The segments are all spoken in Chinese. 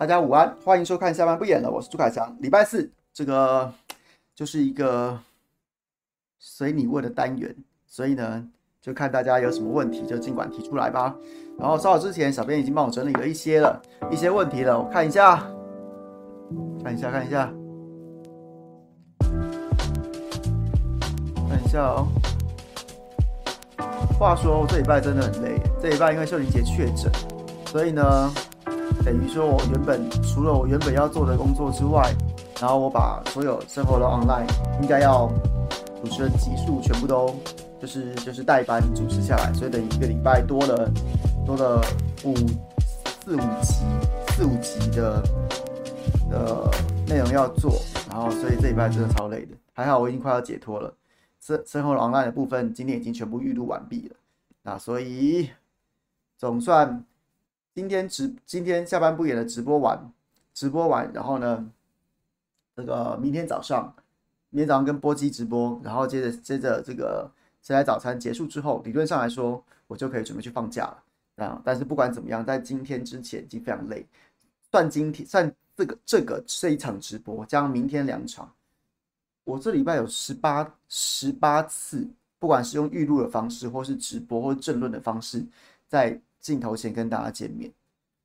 大家午安，欢迎收看下班不演了，我是朱凯翔。礼拜四这个就是一个随你问的单元，所以呢，就看大家有什么问题就尽管提出来吧。然后稍早之前，小编已经帮我整理了一些了一些问题了，我看一下，看一下，看一下，看一下哦。话说，我这礼拜真的很累。这礼拜因为秀玲姐确诊，所以呢，等于说我原本除了我原本要做的工作之外，然后我把所有生活的 online 应该要主持的集数全部都就是就是代班主持下来，所以等于一个礼拜多了多了五四五集四五集的的内容要做，然后所以这礼拜真的超累的。还好我已经快要解脱了。身身后 online 的部分，今天已经全部预录完毕了。那所以总算今天直今天下班不演的直播完，直播完，然后呢，这个明天早上，明天早上跟波基直播，然后接着接着这个谁来早餐结束之后，理论上来说，我就可以准备去放假了。啊，但是不管怎么样，在今天之前已经非常累。算今天算这个这个这一场直播，加上明天两场。我这礼拜有十八十八次，不管是用预录的方式，或是直播，或政论的方式，在镜头前跟大家见面，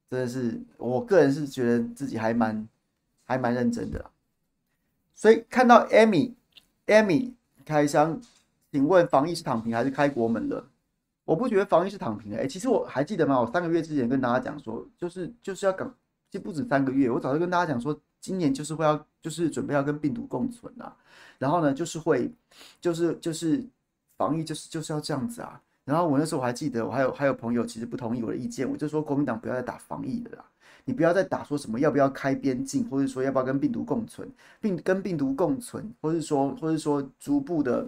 真的是我个人是觉得自己还蛮还蛮认真的。所以看到 Amy Amy 开箱，请问防疫是躺平还是开国门了？我不觉得防疫是躺平的。哎，其实我还记得吗？我三个月之前跟大家讲说，就是就是要赶，其实不止三个月，我早就跟大家讲说。今年就是会要，就是准备要跟病毒共存啊，然后呢，就是会，就是就是防疫就是就是要这样子啊。然后我那时候我还记得，我还有还有朋友其实不同意我的意见，我就说国民党不要再打防疫了啦，你不要再打说什么要不要开边境，或者说要不要跟病毒共存，并跟病毒共存，或者说或者说逐步的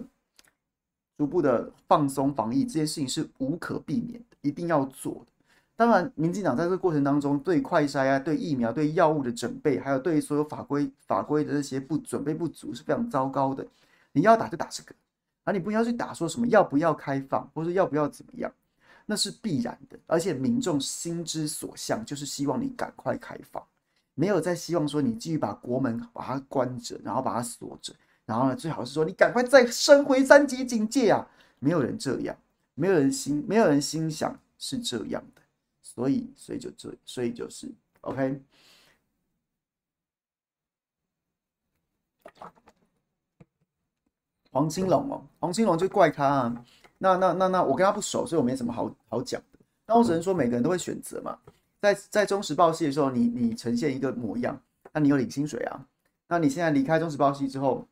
逐步的放松防疫这件事情是无可避免的，一定要做的。当然，民进党在这个过程当中，对快筛啊、对疫苗、对药物的准备，还有对所有法规法规的这些不准备不足，是非常糟糕的。你要打就打这个，而你不要去打说什么要不要开放，或者要不要怎么样，那是必然的。而且民众心之所向，就是希望你赶快开放，没有再希望说你继续把国门把它关着，然后把它锁着，然后呢，最好是说你赶快再升回三级警戒啊！没有人这样，没有人心，没有人心想是这样的。所以，所以就这，所以就是，OK。黄金龙哦，黄金龙就怪他啊。那那那那，我跟他不熟，所以我没什么好好讲的。那我只能说，每个人都会选择嘛。在在中时报系的时候，你你呈现一个模样，那你有领薪水啊。那你现在离开中时报系之后，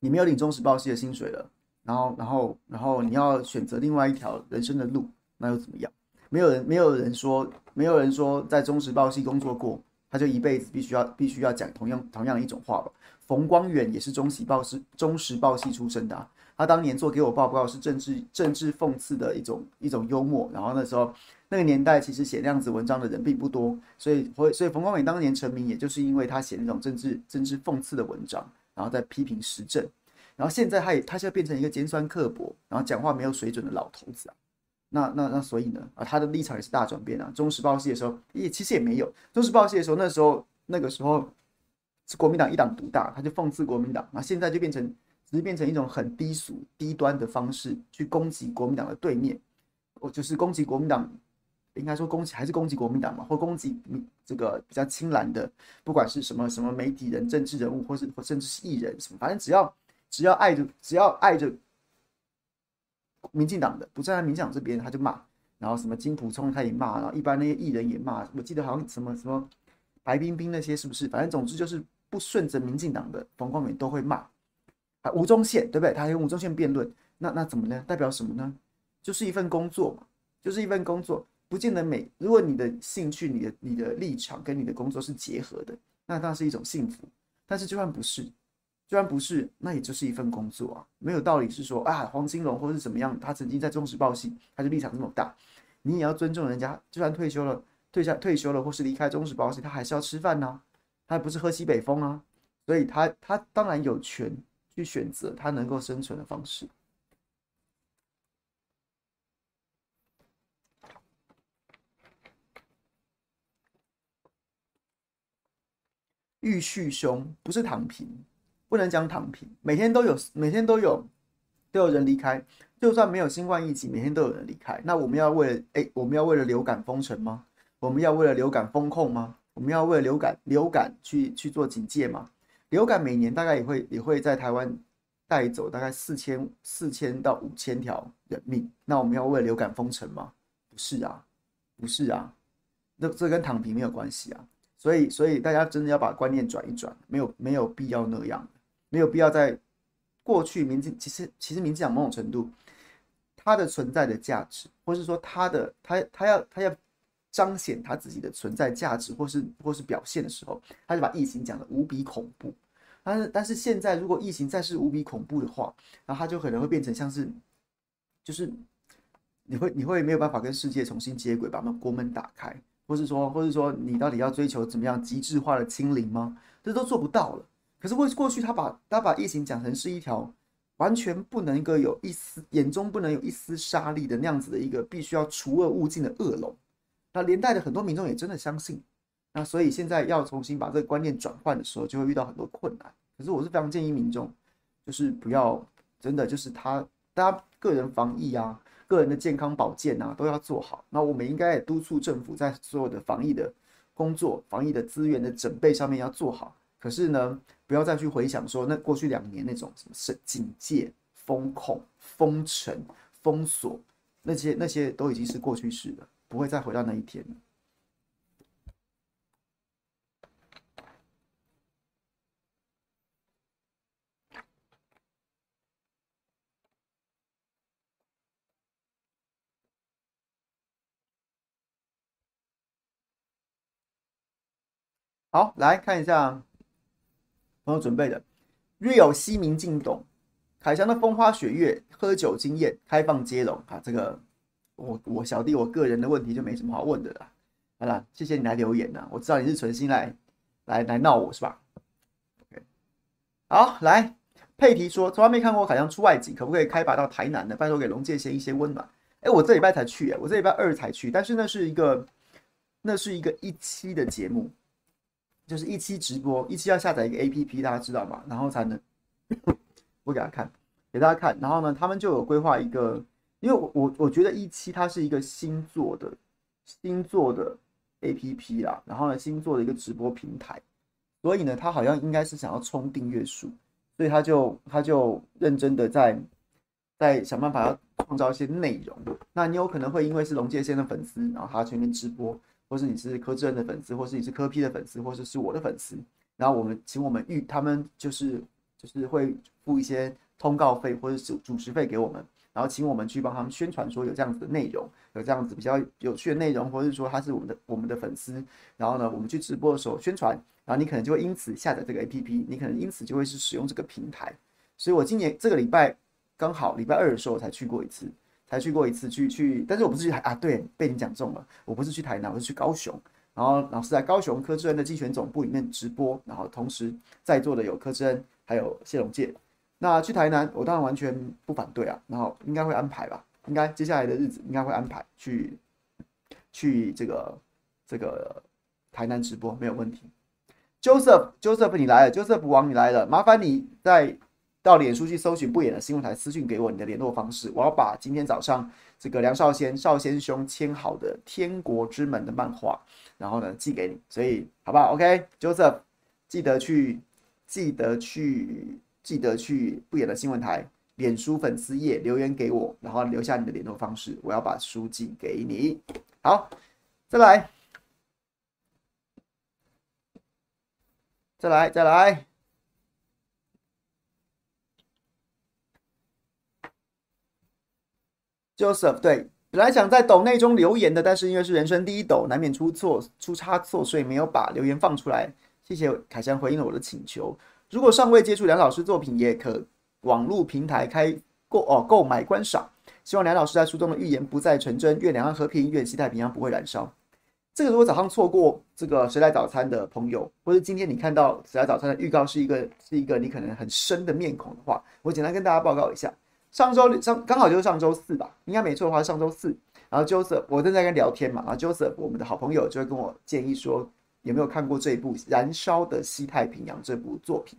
你没有领中时报系的薪水了，然后然后然后你要选择另外一条人生的路，那又怎么样？没有人，没有人说，没有人说在中时报系工作过，他就一辈子必须要必须要讲同样同样一种话吧。冯光远也是中时报是中时报系出身的啊，他当年做给我报告是政治政治讽刺的一种一种幽默。然后那时候那个年代其实写那样子文章的人并不多，所以所以冯光远当年成名，也就是因为他写那种政治政治讽刺的文章，然后在批评时政。然后现在他也他现在变成一个尖酸刻薄，然后讲话没有水准的老头子啊。那那那所以呢啊，他的立场也是大转变啊。中时报系的时候也其实也没有，中时报系的时候那时候那个时候是国民党一党独大，他就讽刺国民党。那现在就变成只是变成一种很低俗低端的方式去攻击国民党的对面，我就是攻击国民党，应该说攻击还是攻击国民党嘛，或攻击这个比较亲蓝的，不管是什么什么媒体人、政治人物，或是或甚至是艺人什么，反正只要只要爱着只要爱着。民进党的不站在民进党这边，他就骂，然后什么金普聪他也骂，然后一般那些艺人也骂。我记得好像什么什么白冰冰那些是不是？反正总之就是不顺着民进党的冯光远都会骂啊。吴宗宪对不对？他跟吴宗宪辩论，那那怎么呢？代表什么呢？就是一份工作嘛，就是一份工作，不见得每。如果你的兴趣、你的你的立场跟你的工作是结合的，那当然是一种幸福。但是就算不是。就算不是，那也就是一份工作啊，没有道理是说啊，黄金龙或是怎么样，他曾经在中时报系，他就立场这么大，你也要尊重人家。就算退休了，退下退休了，或是离开中时报系，他还是要吃饭呐、他不是喝西北风啊，所以他他当然有权去选择他能够生存的方式。玉旭兄不是躺平，不能讲躺平，每天都有，每天都有，都有人离开。就算没有新冠疫情，每天都有人离开。那我们要为了哎，我们要为了流感封城吗？我们要为了流感封控吗？我们要为了流感流感去去做警戒嘛？流感每年大概也会也会在台湾带走大概四千四千到五千条人命。那我们要为流感封城吗？不是啊，不是啊，那这跟躺平没有关系啊。所以所以大家真的要把观念转一转，没有没有必要那样，没有必要在过去民进其实其实民进党某种程度。它的存在的价值，或是说它的它它要它要彰显他自己的存在价值，或是或是表现的时候，他就把疫情讲得无比恐怖。但是但是现在如果疫情再是无比恐怖的话，然后他就可能会变成像是，就是你会你会没有办法跟世界重新接轨，把门国门打开，或是说或是说你到底要追求怎么样极致化的清零吗？这都做不到了。可是过过去他把他把疫情讲成是一条。完全不能够有一丝眼中不能有一丝杀力的那样子的一个必须要除恶务尽的恶龙，那连带的很多民众也真的相信，那所以现在要重新把这个观念转换的时候，就会遇到很多困难。可是我是非常建议民众，就是不要真的就是他大家个人防疫啊，个人的健康保健啊都要做好。那我们应该也督促政府在所有的防疫的工作、防疫的资源的准备上面要做好。可是呢，不要再去回想说那过去两年那种什么是警戒、封控、封城、封锁那些那些都已经是过去式了，不会再回到那一天。好，来看一下。朋友准备的，Real 西明进懂，凯翔的风花雪月，喝酒经验，开放接龙啊！这个我我小弟我个人的问题就没什么好问的了。好了，谢谢你来留言呐、我知道你是存心来来来闹我是吧？OK，好，来佩提说从来没看过凯翔出外景，可不可以开拔到台南呢？拜托给龙介先一些温暖。哎，我这礼拜才去哎，我这礼拜二才去，但是那是一个那是一个一期的节目。就是一期直播，一期要下载一个 APP，大家知道吗？然后才能 我给大家看，给大家看。然后呢，他们就有规划一个，因为我我我觉得一期它是一个新做的新做的 APP 啦，然后呢，新做的一个直播平台，所以呢，他好像应该是想要冲订阅数，所以他就他就认真的在在想办法要创造一些内容。那你有可能会因为是龙介先的粉丝，然后他全面直播。或是你是柯志恩的粉丝，或是你是柯 P 的粉丝，或者是，是我的粉丝，然后我们请我们预他们就是就是会付一些通告费或者是主持费给我们，然后请我们去帮他们宣传说有这样子的内容，有这样子比较有趣的内容，或者是说他是我们的我们的粉丝，然后呢，我们去直播的时候宣传，然后你可能就会因此下载这个 APP，你可能因此就会是使用这个平台，所以我今年这个礼拜刚好礼拜二的时候才去过一次。才去过一次，去去，但是我不是去台啊，对，被你讲中了，我不是去台南，我是去高雄，然后老师在高雄柯智恩的竞选总部里面直播，然后同时在座的有柯智恩，还有谢龙介。那去台南，我当然完全不反对啊，然后应该会安排吧，应该接下来的日子应该会安排去去这个这个台南直播没有问题。Joseph Joseph 你来了，Joseph 王你来了，麻烦你在。到脸书去搜寻不演的新闻台，私讯给我你的联络方式，我要把今天早上这个梁少先少先兄签好的《天国之门》的漫画，然后呢寄给你，所以好不好？OK，Joseph，记得去，记得去，记得去不演的新闻台脸书粉丝页留言给我，然后留下你的联络方式，我要把书寄给你。好，再来，再来，再来。Joseph 对，本来想在抖内中留言的，但是因为是人生第一抖，难免出错出差错，所以没有把留言放出来。谢谢凯翔回应了我的请求。如果尚未接触梁老师作品，也可网络平台开购哦购买观赏。希望梁老师在书中的预言不再成真，愿两岸和平，愿西太平洋不会燃烧。这个如果早上错过这个谁来早餐的朋友，或者今天你看到谁来早餐的预告是一个是一个你可能很深的面孔的话，我简单跟大家报告一下。上周上刚好就是上周四吧，应该没错的话，上周四。然后 Joseph，我正在跟聊天嘛，然后 Joseph，我们的好朋友就会跟我建议说，有没有看过这一部《燃烧的西太平洋》这部作品。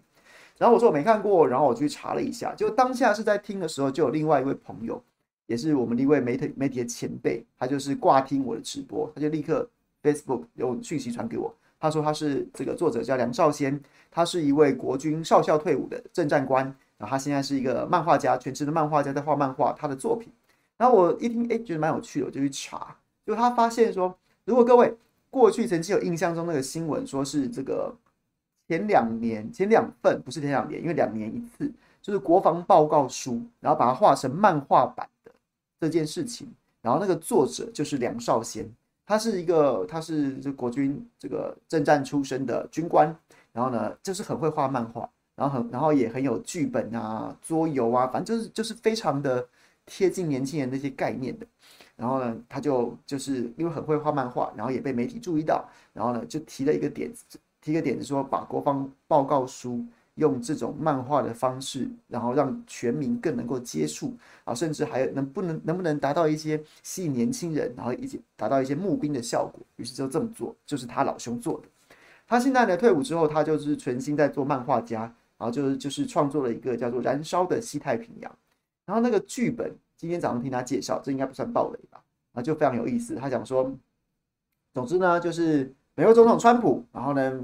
然后我说我没看过，然后我去查了一下，就当下是在听的时候，就有另外一位朋友，也是我们的一位媒体媒体的前辈，他就是挂听我的直播，他就立刻 Facebook 有讯息传给我，他说他是这个作者叫梁少先，他是一位国军少校退伍的政战官，然后他现在是一个漫画家，全职的漫画家在画漫画，他的作品。然后我一听，哎，觉得蛮有趣的，我就去查，就他发现说，如果各位过去曾经有印象中那个新闻，说是这个。前两年，前两份不是前两年，因为两年一次，就是国防报告书，然后把它画成漫画版的这件事情。然后那个作者就是梁少先，他是一个，他是这国军这个政战出身的军官，然后呢，就是很会画漫画，然后很，然后也很有剧本啊、桌游啊，反正就是就是非常的贴近年轻人那些概念的。然后呢，他就就是因为很会画漫画，然后也被媒体注意到，然后呢，就提了一个点子。提个点子说，把国防报告书用这种漫画的方式，然后让全民更能够接触啊，甚至还有能不能能不能达到一些吸引年轻人，然后以及达到一些募兵的效果。于是就这么做，就是他老兄做的。他现在呢退伍之后，他就是全心在做漫画家，然后就是就是创作了一个叫做《燃烧的西太平洋》。然后那个剧本今天早上听他介绍，这应该不算暴雷吧？啊，就非常有意思。他讲说，总之呢就是。美国总统川普，然后呢，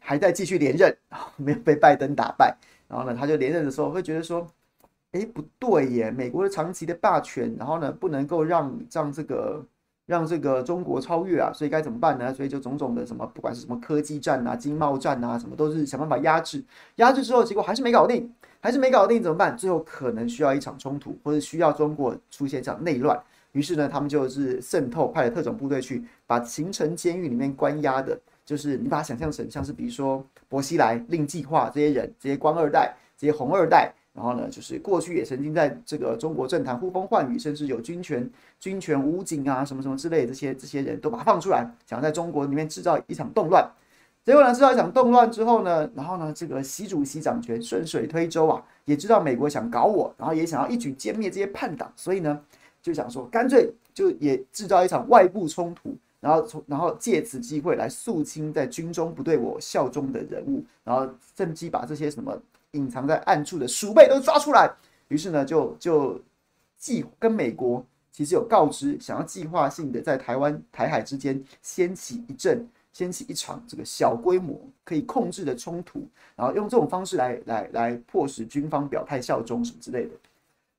还在继续连任，没有被拜登打败。然后呢，他就连任的时候会觉得说，哎，不对耶，美国的长期的霸权，然后呢，不能够让让这个让这个中国超越啊，所以该怎么办呢？所以就种种的什么，不管是什么科技战啊、经贸战啊，什么都是想办法压制。压制之后，结果还是没搞定，还是没搞定，怎么办？最后可能需要一场冲突，或者需要中国出现一场内乱。于是呢，他们就是渗透，派了特种部队去把形成监狱里面关押的，就是你把它想象成像是比如说薄熙来、令计划这些人，这些官二代、这些红二代，然后呢，就是过去也曾经在这个中国政坛呼风唤雨，甚至有军权、军权武警啊什么什么之类的这些这些人都把它放出来，想要在中国里面制造一场动乱。结果呢，制造一场动乱之后呢，然后呢，这个习主席掌权，顺水推舟啊，也知道美国想搞我，然后也想要一举歼灭这些叛党，所以呢。就想说，干脆就也制造一场外部冲突，然后从然后借此机会来肃清在军中不对我效忠的人物，然后趁机把这些什么隐藏在暗处的鼠辈都抓出来。于是呢，就就计跟美国其实有告知，想要计划性的在台湾台海之间掀起一阵、掀起一场这个小规模可以控制的冲突，然后用这种方式来来来迫使军方表态效忠什么之类的。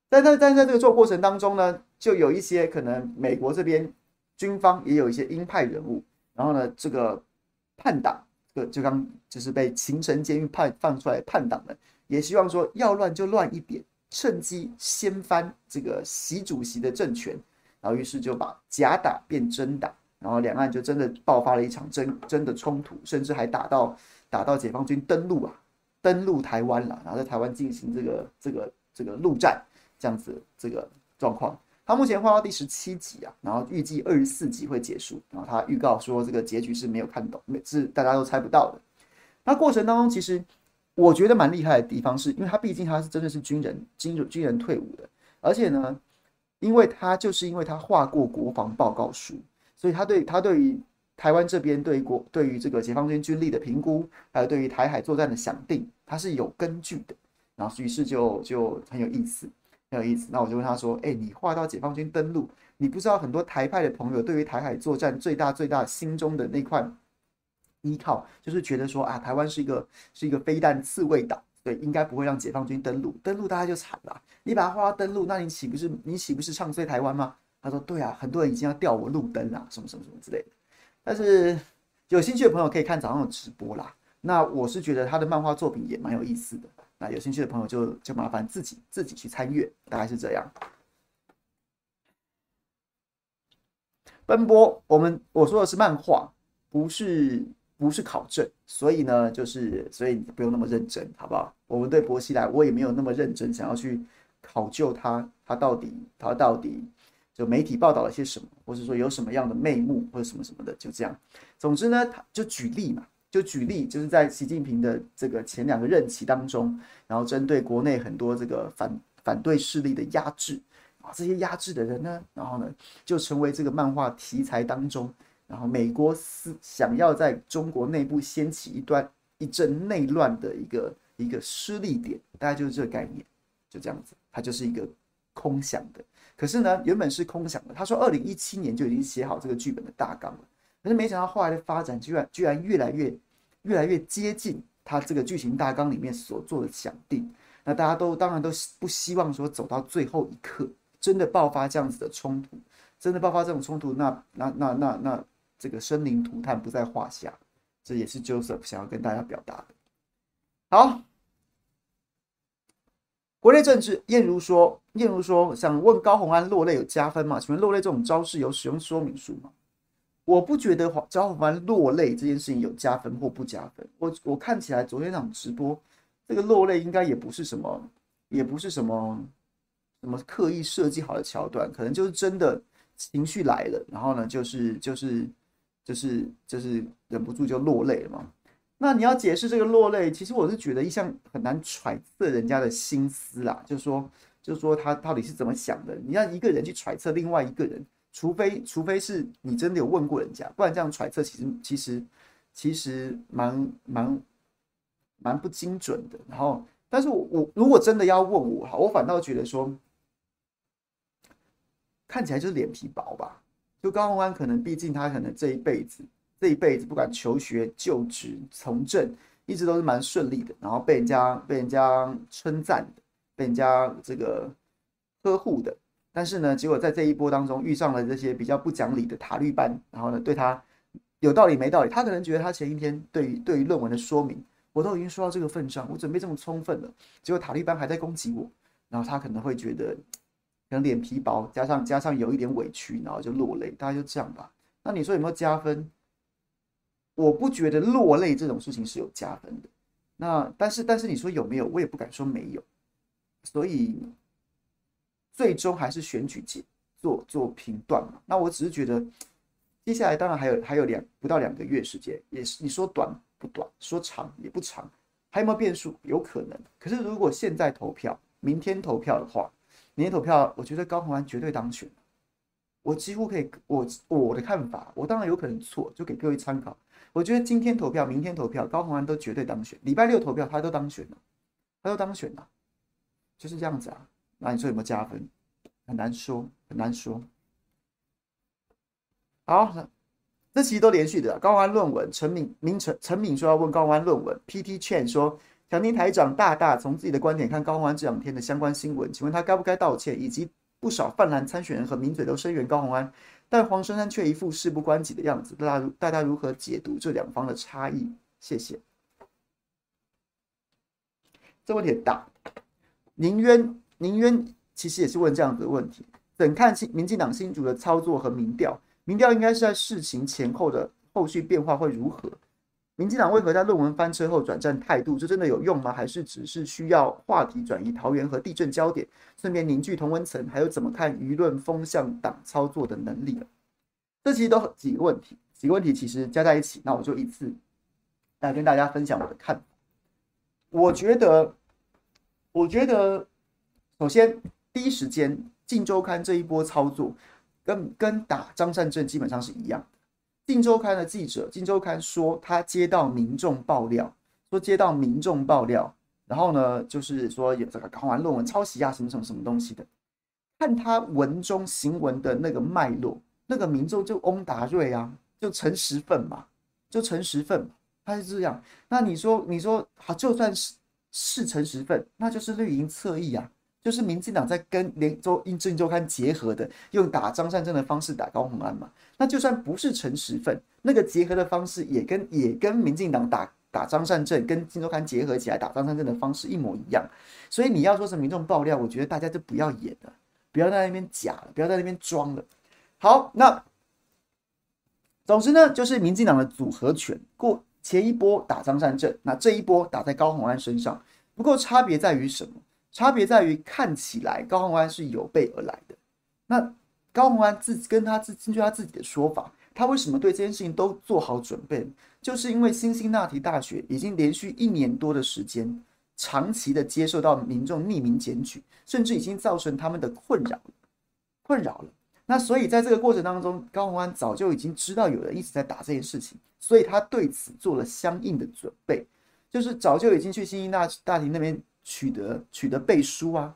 但在但在这个做过程当中呢，就有一些可能美国这边军方也有一些鹰派人物，然后呢，这个叛党，这个就刚就是被秦城监狱判放出来叛党的，也希望说要乱就乱一点，趁机掀翻这个习主席的政权，然后于是就把假打变真打，然后两岸就真的爆发了一场真真的冲突，甚至还打到打到解放军登陆啊，登陆台湾了，然后在台湾进行这个这个这个陆战。这样子这个状况，他目前画到第十七集啊，然后预计二十四集会结束，然后他预告说这个结局是没有看懂，是大家都猜不到的。那过程当中，其实我觉得蛮厉害的地方是，因为他毕竟他是真的是军人，军人军人退伍的，而且呢，因为他就是因为他画过国防报告书，所以他对他对于台湾这边对国对于这个解放军军力的评估，还有对于台海作战的想定，他是有根据的，然后于是就就很有意思。很有意思，那我就问他说：“哎、你画到解放军登陆，你不知道很多台派的朋友对于台海作战最大最大心中的那块依靠，就是觉得说啊，台湾是一个是一个飞弹刺猬岛，对，应该不会让解放军登陆，登陆大家就惨了。你把它画登陆，那你岂不是你岂不是唱衰台湾吗？”他说：“对啊，很多人已经要吊我路灯啦，什么什么什么之类的。但是有兴趣的朋友可以看早上的直播啦。那我是觉得他的漫画作品也蛮有意思的。”那有兴趣的朋友就就麻烦自己自己去参阅，大概是这样。奔波，我们我说的是漫画，不是不是考证，所以呢，就是所以你不用那么认真，好不好？我们对薄熙来，我也没有那么认真，想要去考究他，他到底他到底就媒体报道了些什么，或者说有什么样的内幕或者什么什么的，就这样。总之呢，他就举例嘛。就举例，就是在习近平的这个前两个任期当中，然后针对国内很多这个反反对势力的压制啊，这些压制的人呢，然后呢，就成为这个漫画题材当中然后美国思想要在中国内部掀起一段一阵内乱的一个一个失力点，大概就是这个概念，就这样子，它就是一个空想的。可是呢，原本是空想的。他说，二零一七年就已经写好这个剧本的大纲了，可是没想到后来的发展居然居然越来越越来越接近他这个剧情大纲里面所做的想定。那大家都当然都不希望说走到最后一刻，真的爆发这样子的冲突，真的爆发这种冲突，那那那那那这个生灵涂炭不在话下。这也是 Joseph 想要跟大家表达的。好。国内政治，燕如说，燕如说想问高虹安落泪有加分吗？请问落泪这种招式有使用说明书吗？我不觉得高虹安落泪这件事情有加分或不加分。我我看起来昨天那场直播，这个落泪应该也不是什么，也不是什么什么刻意设计好的桥段，可能就是真的情绪来了，然后呢，就是就是就是就是忍不住就落泪了嘛。那你要解释这个落泪，其实我是觉得一向很难揣测人家的心思啦，就是说，就是说他到底是怎么想的。你要一个人去揣测另外一个人，除非除非是你真的有问过人家，不然这样揣测其实其实其实蛮蛮蛮不精准的。然后，但是我我如果真的要问我哈，我反倒觉得说，看起来就是脸皮薄吧。就高虹安可能，毕竟他可能这一辈子。这一辈子不管求学、就职、从政，一直都是蛮顺利的，然后被人家被人家称赞的，被人家这个呵护的。但是呢，结果在这一波当中遇上了这些比较不讲理的塔绿班，然后呢，对他有道理没道理，他可能觉得他前一天对于对于论文的说明，我都已经说到这个份上，我准备这么充分了，结果塔绿班还在攻击我，然后他可能会觉得可能脸皮薄，加上加上有一点委屈，然后就落泪，大概就这样吧。那你说有没有加分？我不觉得落泪这种事情是有加分的，那但是但是你说有没有，我也不敢说没有，所以最终还是选举结做做评断嘛。那我只是觉得，接下来当然还有还有两不到两个月时间，也是你说短不短，说长也不长，还有没有变数？有可能。可是如果现在投票，明天投票的话，明天投票，我觉得高虹安绝对当选。我几乎可以，我我的看法，我当然有可能错，就给各位参考。我觉得今天投票，明天投票，高虹安都绝对当选。礼拜六投票，他都当选了，他都当选了，就是这样子啊。那你说有没有加分？很难说，很难说。好，这期都连续的。高安论文，陈敏、明陈、陈敏说要问高安论文。PT Chan 说，想听台长大大从自己的观点看高虹安这两天的相关新闻，请问他该不该道歉？以及不少泛蓝参选人和名嘴都声援高虹安。但黄珊珊却一副事不关己的样子，大家如大家如何解读这两方的差异？谢谢。这问题很大。宁渊宁渊其实也是问这样子的问题：怎看新民进党新主的操作和民调？民调应该是在事情前后的后续变化会如何？民进党为何在论文翻车后转战态度？这真的有用吗？还是只是需要话题转移桃园和地震焦点，顺便凝聚同温层？还有怎么看舆论风向党操作的能力？这其实都几个问题，几个问题其实加在一起，那我就一次来跟大家分享我的看法。我觉得，我觉得，首先第一时间《镜周刊》这一波操作跟跟打张善政基本上是一样。《镜周刊》的记者，《镜周刊》说他接到民众爆料，说接到民众爆料，然后呢，就是说有这个搞完论文抄袭啊，什么什么什么东西的。看他文中行文的那个脉络，那个民众就翁达瑞啊，就陈时奋嘛，就陈时奋嘛，他是这样。那你说，你说好，就算是是陈时奋，那就是绿营侧翼啊。就是民进党在跟连周《镜周刊》结合的，用打张善政的方式打高虹安嘛。那就算不是陈时奋，那个结合的方式也跟也跟民进党打打张善政，跟《镜周刊》结合起来打张善政的方式一模一样。所以你要说是民众爆料，我觉得大家就不要演了，不要在那边假了，不要在那边装了。好，那总之呢，就是民进党的组合拳，过前一波打张善政，那这一波打在高虹安身上。不过差别在于什么？差别在于，看起来高虹安是有备而来的。那高虹安自跟他自根据他自己的说法，他为什么对这件事情都做好准备？就是因为辛辛那提大学已经连续一年多的时间，长期的接受到民众匿名检举，甚至已经造成他们的困扰，困扰了。那所以在这个过程当中，高虹安早就已经知道有人一直在打这件事情，所以他对此做了相应的准备，就是早就已经去辛辛那大提那边取得取得背书啊。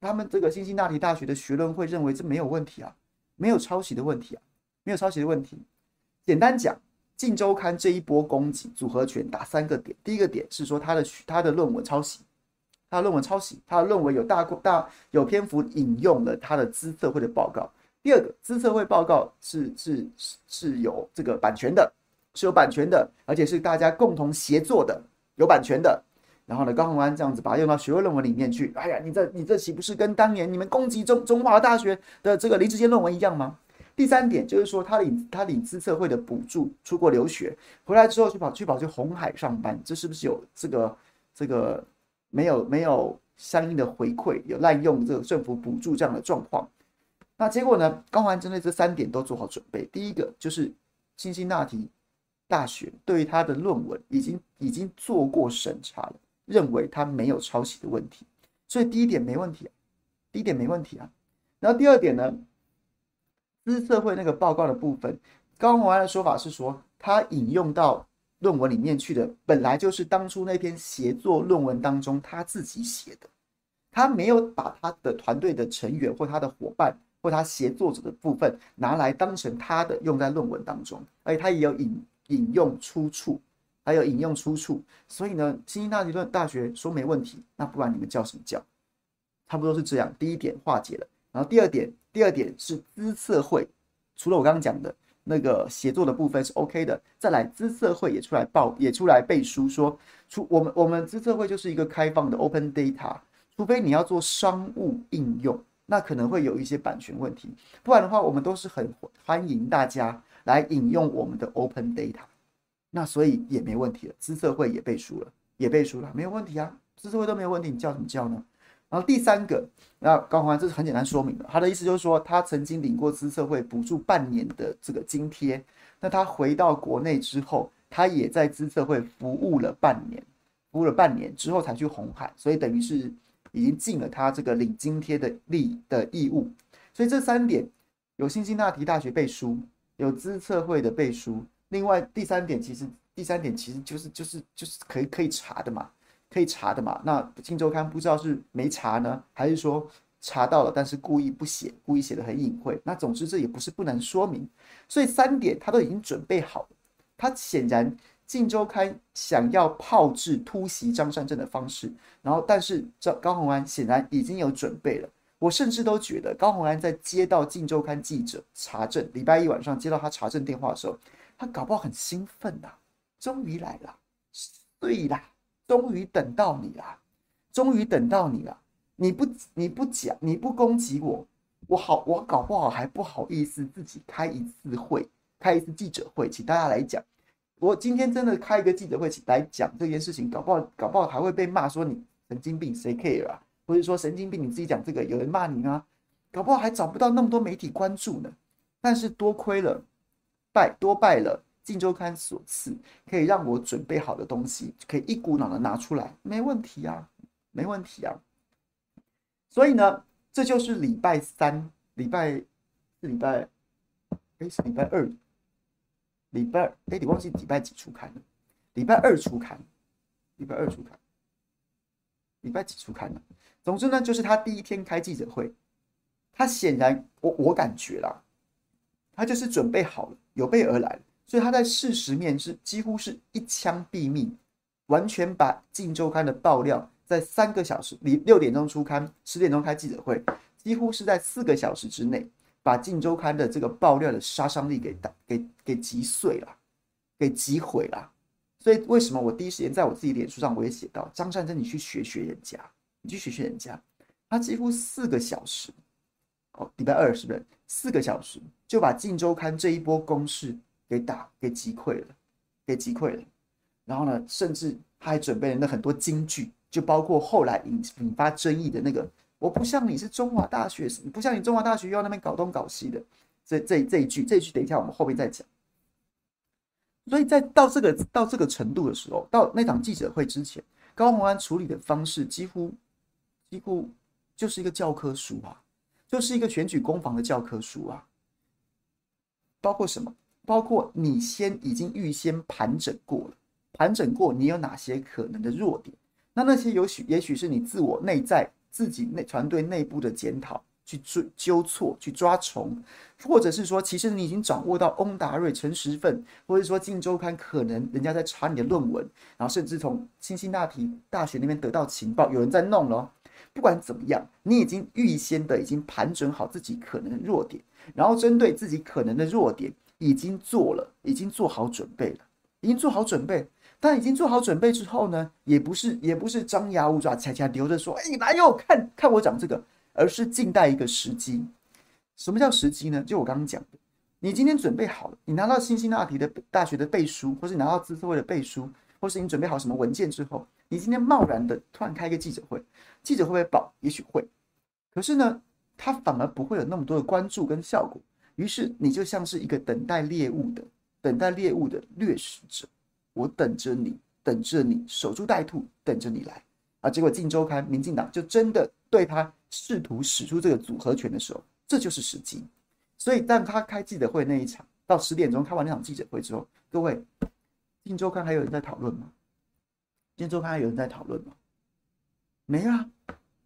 他们这个辛辛那提大学的学论会认为这没有问题啊，没有抄袭的问题啊，没有抄袭的问题。简单讲，《镜周刊》这一波攻击组合拳打三个点，第一个点是说他的他的论文抄袭。他的论文抄袭，他论文有大过大有篇幅引用了他的资策会的报告。第二个，资策会报告是是是是有这个版权的，是有版权的，而且是大家共同协作的，有版权的。然后呢，高虹安这样子把它用到学位论文里面去。哎呀，你这你这岂不是跟当年你们攻击中中华大学的这个林智坚论文一样吗？第三点就是说他领他领资策会的补助出国留学，回来之后去跑去跑去红海上班，这是不是有这个这个？没有没有相应的回馈，有滥用这个政府补助这样的状况，那结果呢？高虹安针对这三点都做好准备。第一个就是辛辛那提大学对于他的论文已经已经做过审查了，认为他没有抄袭的问题，所以第一点没问题，第一点没问题啊。然后第二点呢，资社会那个报告的部分，高虹安的说法是说他引用到。论文里面去的本来就是当初那篇协作论文当中他自己写的，他没有把他的团队的成员或他的伙伴或他协作者的部分拿来当成他的用在论文当中，而且他也有引引用出处，还有引用出处，所以呢，辛辛那提大学说没问题，那不然你们叫什么叫？差不多是这样。第一点化解了，然后第二点，第二点是资策会，除了我刚刚讲的。那个协作的部分是 OK 的，再来资策会也出来报，也出来背书说，出我们我们资策会就是一个开放的 Open Data，除非你要做商务应用，那可能会有一些版权问题，不然的话，我们都是很欢迎大家来引用我们的 Open Data，那所以也没问题了，资策会也背书了，也背书了，没有问题啊，资策会都没有问题，你叫什么叫呢？然后第三个，那高宏安这是很简单说明的，他的意思就是说，他曾经领过资策会补助半年的这个津贴，那他回到国内之后，他也在资策会服务了半年，服务了半年之后才去红海，所以等于是已经尽了他这个领津贴的利的义务。所以这三点有辛辛那提大学背书，有资策会的背书，另外第三点其实第三点其实就是就是就是可以可以查的嘛。可以查的嘛？那《镜周刊》不知道是没查呢，还是说查到了，但是故意不写，故意写的很隐晦。那总之这也不是不能说明，所以三点他都已经准备好了。他显然《镜周刊》想要炮制突袭张善政的方式，然后但是这高虹安显然已经有准备了。我甚至都觉得高洪安在接到《镜周刊》记者查证，礼拜一晚上接到他查证电话的时候，他搞不好很兴奋呐、啊，终于来了，对啦。终于等到你了，终于等到你了。你不你不讲，你不攻击我，我好，我搞不好还不好意思自己开一次会，开一次记者会，请大家来讲。我今天真的开一个记者会请来讲这件事情，搞不好搞不好还会被骂说你神经病，谁 care 啊？或者说神经病，你自己讲这个，有人骂你吗？搞不好还找不到那么多媒体关注呢。但是多亏了拜多拜了。《镜周刊》所赐，可以让我准备好的东西，可以一股脑的拿出来，没问题啊，没问题啊。所以呢，这就是礼拜三、礼拜是礼拜，哎，是礼拜二，礼拜二，哎，你忘记礼拜几出刊了？礼拜二出刊，礼拜二出刊，礼拜几出刊了？总之呢，就是他第一天开记者会，他显然，我我感觉啦，他就是准备好了，有备而来。所以他在事实面是几乎是一枪毙命，完全把《镜周刊》的爆料在三个小时，你六点钟出刊，十点钟开记者会，几乎是在四个小时之内，把《镜周刊》的这个爆料的杀伤力给打给给击碎了，给击毁了。所以为什么我第一时间在我自己脸书上我也写到，张善政你去学学人家，你去学学人家，他几乎四个小时，哦，礼拜二是不是？四个小时就把《镜周刊》这一波攻势。给打给击溃了，给击溃了。然后呢，甚至他还准备了那很多金句，就包括后来引引发争议的那个“我不像你是中华大学，你不像你中华大学又要那边搞东搞西的”这这这一句，这一句等一下我们后面再讲。所以在到这个到这个程度的时候，到那场记者会之前，高虹安处理的方式几乎几乎就是一个教科书啊。就是一个选举攻防的教科书啊。包括什么？包括你先已经预先盘整过了，盘整过你有哪些可能的弱点？那那些也许也许是你自我内在自己内团队内部的检讨，去追纠错，去抓虫，或者是说，其实你已经掌握到翁达瑞、陈时奋，或者说《镜周刊》可能人家在查你的论文，然后甚至从辛辛那提大学那边得到情报，有人在弄了。不管怎么样，你已经预先的已经盘整好自己可能的弱点，然后针对自己可能的弱点，已经做了，已经做好准备了，已经做好准备。但已经做好准备之后呢，也不是也不是张牙舞爪，恰恰留着说：“哎，来哟，看看我讲这个。”而是静待一个时机。什么叫时机呢？就我刚刚讲的，你今天准备好了，你拿到辛辛那提的大学的背书，或是拿到资策会的背书，或是你准备好什么文件之后，你今天贸然的突然开一个记者会，记者会不会报？也许会。可是呢，他反而不会有那么多的关注跟效果。于是你就像是一个等待猎物的、等待猎物的掠食者。我等着你，等着你，守株待兔，等着你来啊！结果《镜周刊》民进党就真的对他试图使出这个组合拳的时候，这就是时机。所以，当他开记者会那一场，到十点钟开完那场记者会之后，各位，《镜周刊》还有人在讨论吗？《天周刊》还有人在讨论吗？没啊！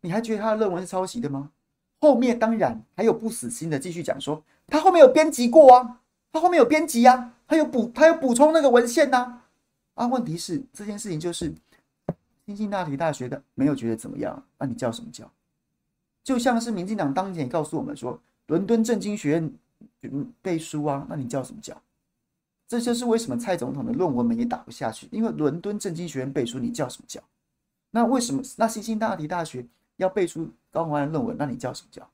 你还觉得他的论文是抄袭的吗？后面当然还有不死心的继续讲说，他后面有编辑过啊，他后面有编辑啊，他有补，他有补充那个文献呐、啊。问题是这件事情就是，辛辛那提大学的没有觉得怎么样，那、你叫什么叫？就像是民进党当年告诉我们说，伦敦政经学院嗯背书啊，那你叫什么叫？这就是为什么蔡总统的论文门也打不下去，因为伦敦政经学院背书，你叫什么叫？那为什么那新兴大提大学要背书高虹安论文，那你叫什么叫？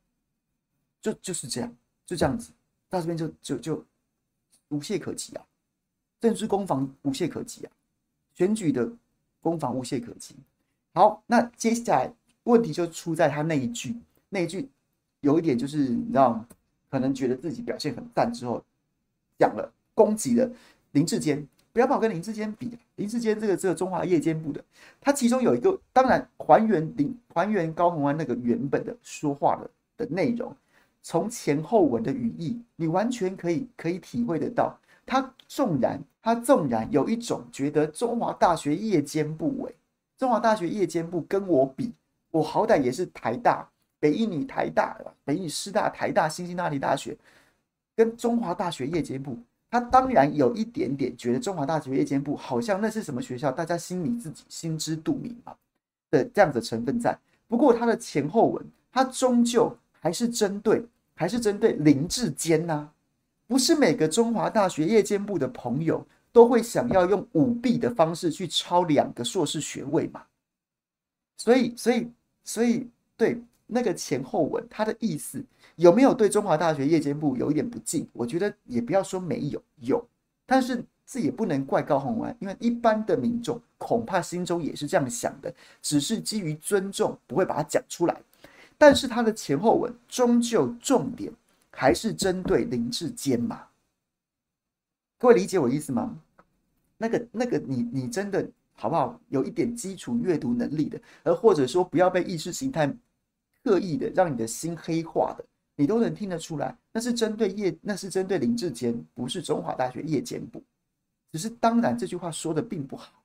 就就是这样，就这样子，到这边就就就无懈可击啊。政治攻防无懈可击啊，选举的攻防无懈可击。好，那接下来问题就出在他那一句，那一句有一点就是你知道，可能觉得自己表现很赞之后，讲了攻击了林志坚，不要把我跟林志坚比，林志坚这个这个中华夜间部的，他其中有一个当然还原林还原高虹安那个原本的说话的的内容，从前后文的语义，你完全可以可以体会得到。他纵然，他纵然有一种觉得中华大学夜间部，哎，中华大学夜间部跟我比，我好歹也是台大、北一女、台大、北一师大、台大、辛辛那提大学，跟中华大学夜间部，他当然有一点点觉得中华大学夜间部好像那是什么学校，大家心里自己心知肚明嘛的这样子成分在。不过他的前后文，他终究还是针对，还是针对林志坚呐。不是每个中华大学夜间部的朋友都会想要用舞弊的方式去抄两个硕士学位嘛？所以，所以，所以，对那个前后文，他的意思有没有对中华大学夜间部有一点不敬？我觉得也不要说没有，有，但是这也不能怪高虹安，因为一般的民众恐怕心中也是这样想的，只是基于尊重不会把它讲出来。但是他的前后文终究重点。还是针对林志坚嘛？各位理解我意思吗？那个、那个，你你真的好不好？有一点基础阅读能力的，而或者说不要被意识形态刻意的让你的心黑化的，你都能听得出来。那是针对夜，那是针对林志坚，不是中华大学夜间部。只是当然这句话说的并不好，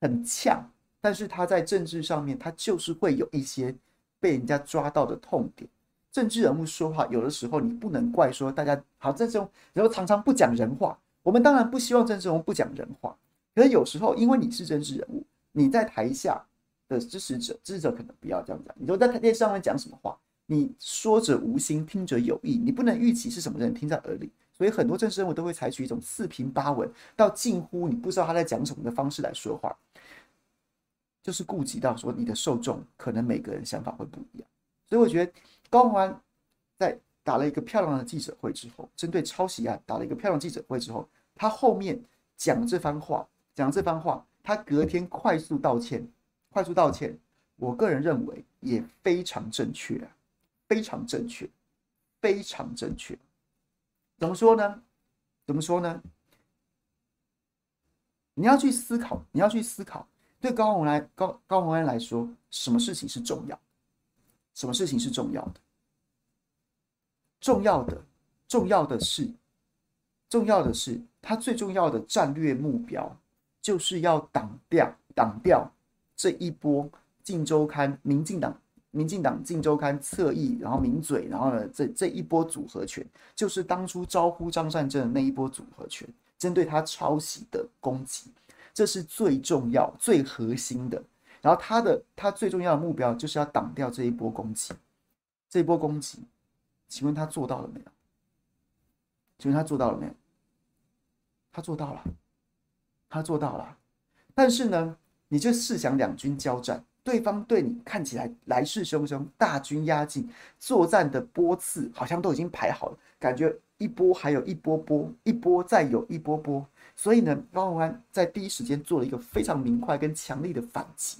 很呛，但是他在政治上面，他就是会有一些被人家抓到的痛点。政治人物说话，有的时候你不能怪说大家好，这种然后常常不讲人话。我们当然不希望政治人物不讲人话，可是有时候因为你是政治人物，你在台下的支持者，支持者可能不要这样讲。你说在台电视上面讲什么话，你说者无心，听者有意，你不能预期是什么人听在耳里。所以很多政治人物都会采取一种四平八稳到近乎你不知道他在讲什么的方式来说话，就是顾及到说你的受众可能每个人想法会不一样。所以我觉得。高虹安在打了一个漂亮的记者会之后，针对抄袭案打了一个漂亮记者会之后，他后面讲这番话，讲这番话，他隔天快速道歉，快速道歉，我个人认为也非常正确，非常正确，非常正确。怎么说呢？怎么说呢？你要去思考，你要去思考，对高虹来高高虹安来说，什么事情是重要？什么事情是重要的？重要的，重要的是，重要的是，他最重要的战略目标就是要挡掉挡掉这一波镜周刊、民进党、民进党镜周刊侧翼，然后名嘴，然后呢，这这一波组合拳，就是当初招呼张善政的那一波组合拳，针对他抄袭的攻击，这是最重要、最核心的。然后他的他最重要的目标就是要挡掉这一波攻击，这一波攻击，请问他做到了没有？请问他做到了没有？他做到了，他做到了。但是呢，你就试想两军交战，对方对你看起来来势汹汹，大军压境，作战的波次好像都已经排好了，感觉一波还有一波波，一波再有一波波。所以呢，高虹安在第一时间做了一个非常明快跟强力的反击。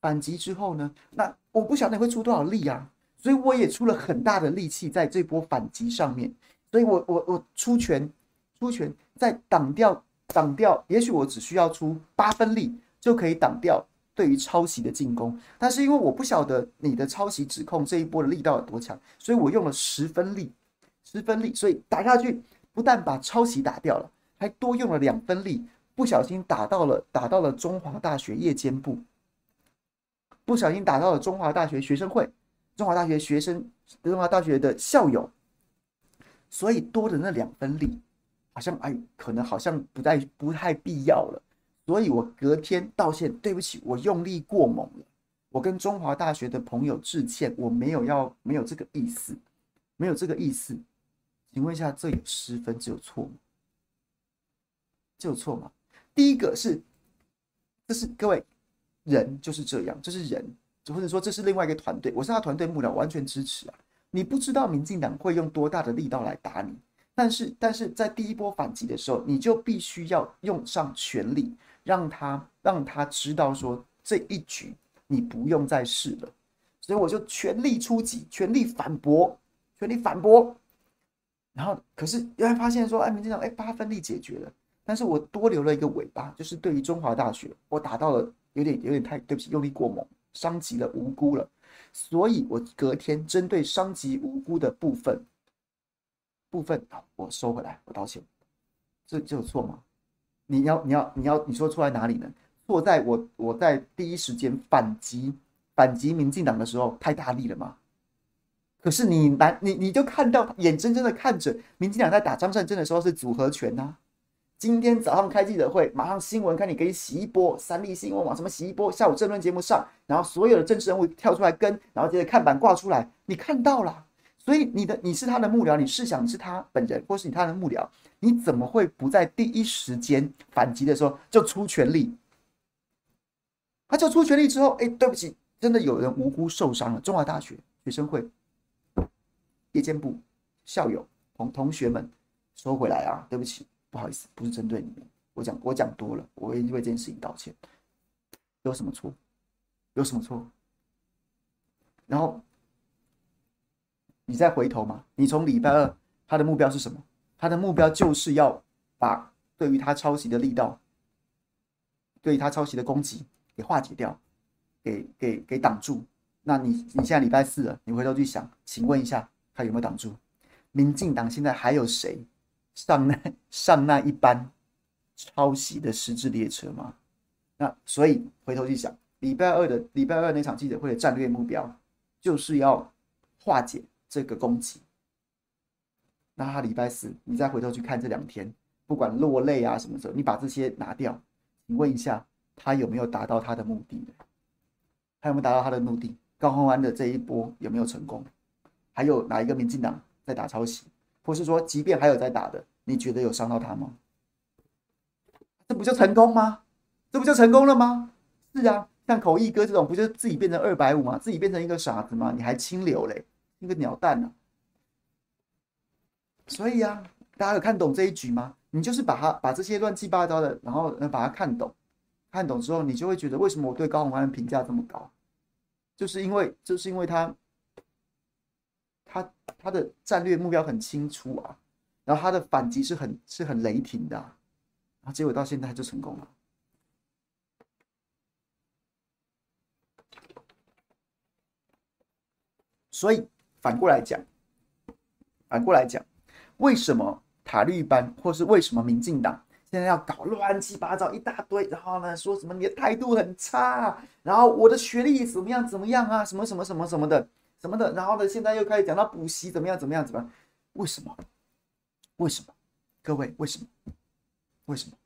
反击之后呢，那我不晓得你会出多少力啊，所以我也出了很大的力气在这波反击上面。所以我我我出拳，出拳在挡掉挡掉，也许我只需要出八分力就可以挡掉对于抄袭的进攻。但是因为我不晓得你的抄袭指控这一波的力道有多强，所以我用了十分力，十分力，所以打下去不但把抄袭打掉了，还多用了两分力，不小心打到了打到了中华大学夜间部。不小心打到了中华大学学生会，中华大学学生，中华大学的校友，所以多的那两分力，好像哎，可能好像不太不太必要了，所以我隔天道歉，对不起，我用力过猛了，我跟中华大学的朋友致歉，我没有要没有这个意思，没有这个意思，请问一下，这有失分，这有错吗？这有错吗？第一个是，这是各位。人就是这样，这是人，或者说这是另外一个团队。我是他团队幕僚，完全支持啊。你不知道民进党会用多大的力道来打你，但是但是在第一波反击的时候，你就必须要用上全力，让他让他知道说这一局你不用再试了。所以我就全力出击，全力反驳，全力反驳。然后可是原来发现说，哎，民进党哎八分力解决了，但是我多留了一个尾巴，就是对于中华大学，我打到了。有点有点太对不起，用力过猛，伤及了无辜了，所以我隔天针对伤及无辜的部分部分，好，我收回来，我道歉，这这有错吗？你要你要你要你说出来哪里呢？错在我我在第一时间反击反击民进党的时候太大力了吗？可是你难你你就看到眼睁睁的看着民进党在打张善政的时候是组合拳呐、今天早上开记者会，马上新闻看你可以洗一波，三立新闻网什么洗一波，下午政论节目上，然后所有的政治人物跳出来跟，然后接着看板挂出来，你看到了，所以你的你是他的幕僚，你试想你是他本人，或是你他的幕僚，你怎么会不在第一时间反击的时候就出全力？他就出全力之后，哎，对不起，真的有人无辜受伤了，中华大学学生会夜间部校友同同学们收回来啊，对不起。不好意思，不是针对你们，我讲我讲多了，我会为这件事情道歉。有什么错？有什么错？然后你再回头嘛，你从礼拜二他的目标是什么？他的目标就是要把对于他抄袭的力道，对于他抄袭的攻击给化解掉，给给给挡住。那你你现在礼拜四了，你回头去想，请问一下，他有没有挡住？民进党现在还有谁？上那上那一班抄袭的实质列车吗？那所以回头去想，礼拜二的礼拜二那场记者会的战略目标就是要化解这个攻击。那他礼拜四，你再回头去看这两天，不管落泪啊什么时候，你把这些拿掉，你问一下他有没有达到他的目的？他有没有达到他的目的？高虹安的这一波有没有成功？还有哪一个民进党在打抄袭？或是说，即便还有在打的，你觉得有伤到他吗？这不就成功吗？这不就成功了吗？是啊，像口译哥这种，不就自己变成二百五吗？自己变成一个傻子吗？你还清流嘞，一个鸟蛋呢、啊？所以啊，大家有看懂这一局吗？你就是把它把这些乱七八糟的，然后把它看懂，看懂之后，你就会觉得为什么我对高虹安的评价这么高？就是因为，就是因为他。他他的战略目标很清楚啊，然后他的反击是很是很雷霆的，啊，然后结果到现在就成功了。所以反过来讲，反过来讲，为什么塔利班或是为什么民进党现在要搞乱七八糟一大堆，然后呢说什么你的态度很差，然后我的学历怎么样怎么样啊，什么什么什么什么的什么的，然后呢现在又开始讲到补习怎么样怎么样怎么样？为什么？为什么？各位为什么？为什么？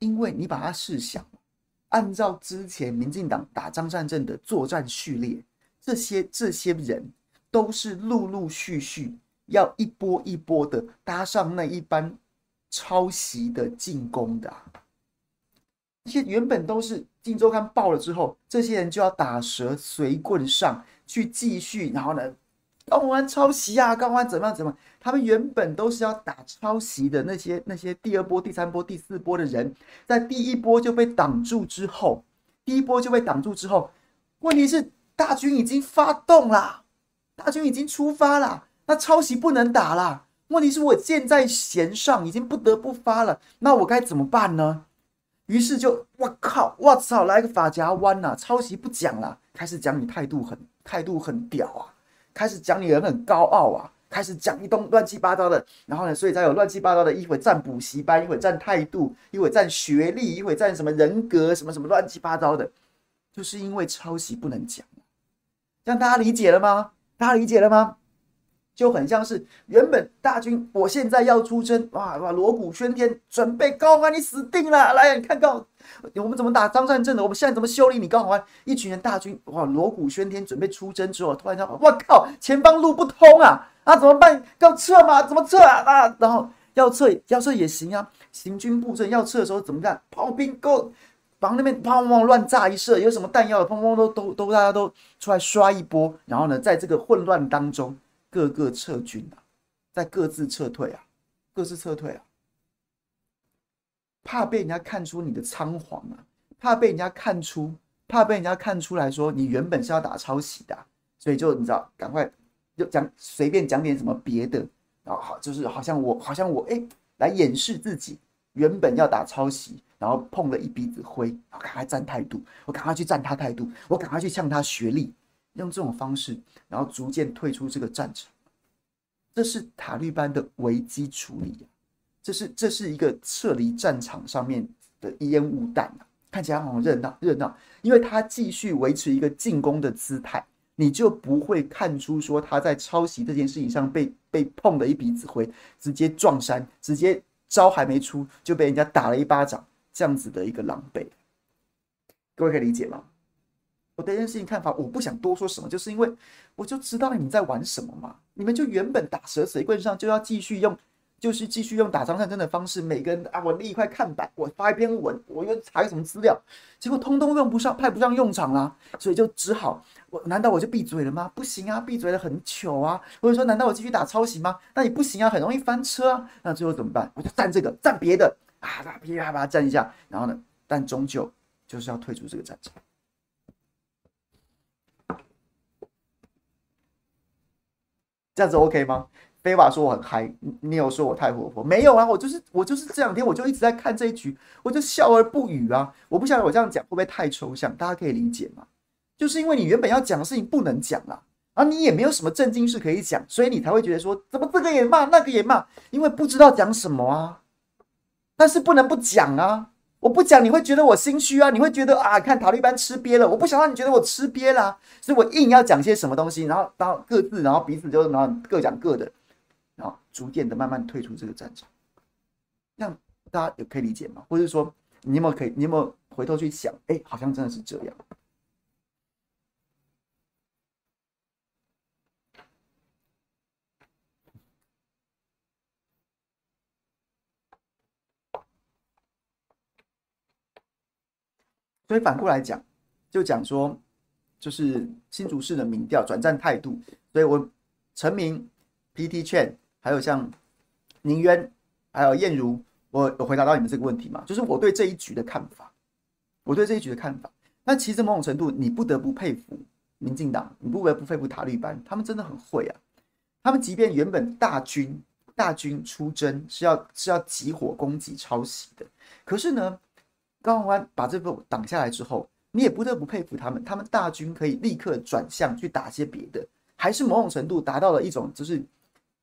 因为你把它试想，按照之前民进党打张善政的作战序列，这些这些人都是陆陆续续要一波一波的搭上那一班抄袭的进攻的。这些原本都是《镜周刊》爆了之后，这些人就要打蛇随棍上去继续，然后呢？高虹安抄袭啊！高虹安怎么样？怎么？他们原本都是要打抄袭的那些那些第二波、第三波、第四波的人，在第一波就被挡住之后，第一波就被挡住之后，问题是大军已经发动了，大军已经出发了，那抄袭不能打了。问题是我箭在弦上，已经不得不发了，那我该怎么办呢？于是就我靠，我操，来个发夹弯呐！抄袭不讲了，开始讲你态度很态度很屌啊！开始讲你人很高傲啊，开始讲一通乱七八糟的，然后呢，所以才有乱七八糟的，一会占补习班，一会占态度，一会占学历，一会占什么人格，什么什么乱七八糟的，就是因为抄袭不能讲，这样大家理解了吗？大家理解了吗？就很像是原本大军，我现在要出征，哇哇，锣鼓喧天，准备高虹安，你死定了！来，你看高，我们怎么打张善政的？我们现在怎么修理你高虹安？一群人大军，哇，锣鼓喧天，准备出征之后，突然间，我靠，前方路不通啊！啊，怎么办？要撤吗？怎么撤啊？啊，然后要撤，要撤也行啊。行军布阵要撤的时候怎么干？炮兵够往那边砰砰乱炸一射，有什么弹药的砰砰都都都大家都出来刷一波，然后呢，在这个混乱当中。各个撤军啊，在各自撤退啊，各自撤退啊，怕被人家看出你的仓皇啊，怕被人家看出，怕被人家看出来说你原本是要打抄袭的，所以就你知道，赶快就讲随便讲点什么别的，然后好就是好像我好像我哎来掩饰自己原本要打抄袭，然后碰了一鼻子灰，我赶快站态度，我赶快去站他态度，我赶快去呛他学历。用这种方式，然后逐渐退出这个战场，这是塔利班的危机处理啊！这是这是一个撤离战场上面的烟雾弹啊！看起来好像热闹热闹，因为他继续维持一个进攻的姿态，你就不会看出说他在抄袭这件事情上被被碰了一鼻子灰，直接撞衫，直接招还没出就被人家打了一巴掌，这样子的一个狼狈，各位可以理解吗？我对这件事情看法，我不想多说什么，就是因为我就知道你们在玩什么嘛。你们就原本打蛇随棍上就要继续用，就是继续用打张战争的方式，每个人啊，我立一块看板，我发一篇文，我又查个什么资料，结果通通用不上，派不上用场啦，所以就只好我难道我就闭嘴了吗？不行啊，闭嘴了很糗啊。或者说难道我继续打抄袭吗？那也不行啊，很容易翻车啊。那最后怎么办？我就站这个，站别的啊，噼啪啪站一下，然后呢，但终究就是要退出这个战场。这样子 OK 吗？飞瓦说我很嗨，你有说我太活泼？没有啊，我就是我就是这两天我就一直在看这一局，我就笑而不语啊。我不晓得我这样讲会不会太抽象，大家可以理解吗？就是因为你原本要讲的事情不能讲了，啊，你也没有什么正经事可以讲，所以你才会觉得说怎么这个也骂，那个也骂，因为不知道讲什么啊。但是不能不讲啊。我不讲，你会觉得我心虚啊？你会觉得啊，看塔利班吃瘪了。我不想让你觉得我吃瘪了，所以我硬要讲些什么东西，然后，到各自，然后彼此就，然后各讲各的，然后逐渐的慢慢退出这个战场。这样大家也可以理解吗？或者说，你有没有可以，你有没有回头去想？哎，好像真的是这样。所以反过来讲，就讲说，就是新竹市的民调转战态度。所以我陈明、PT Chain，还有像宁渊，还有燕如，我有回答到你们这个问题吗？就是我对这一局的看法，我对这一局的看法。那其实某种程度，你不得不佩服民进党，你不得不佩服塔利班，他们真的很会啊。他们即便原本大军大军出征是要是要集火攻击抄袭的，可是呢，高洪安把这个挡下来之后，你也不得不佩服他们。他们大军可以立刻转向去打些别的，还是某种程度达到了一种就是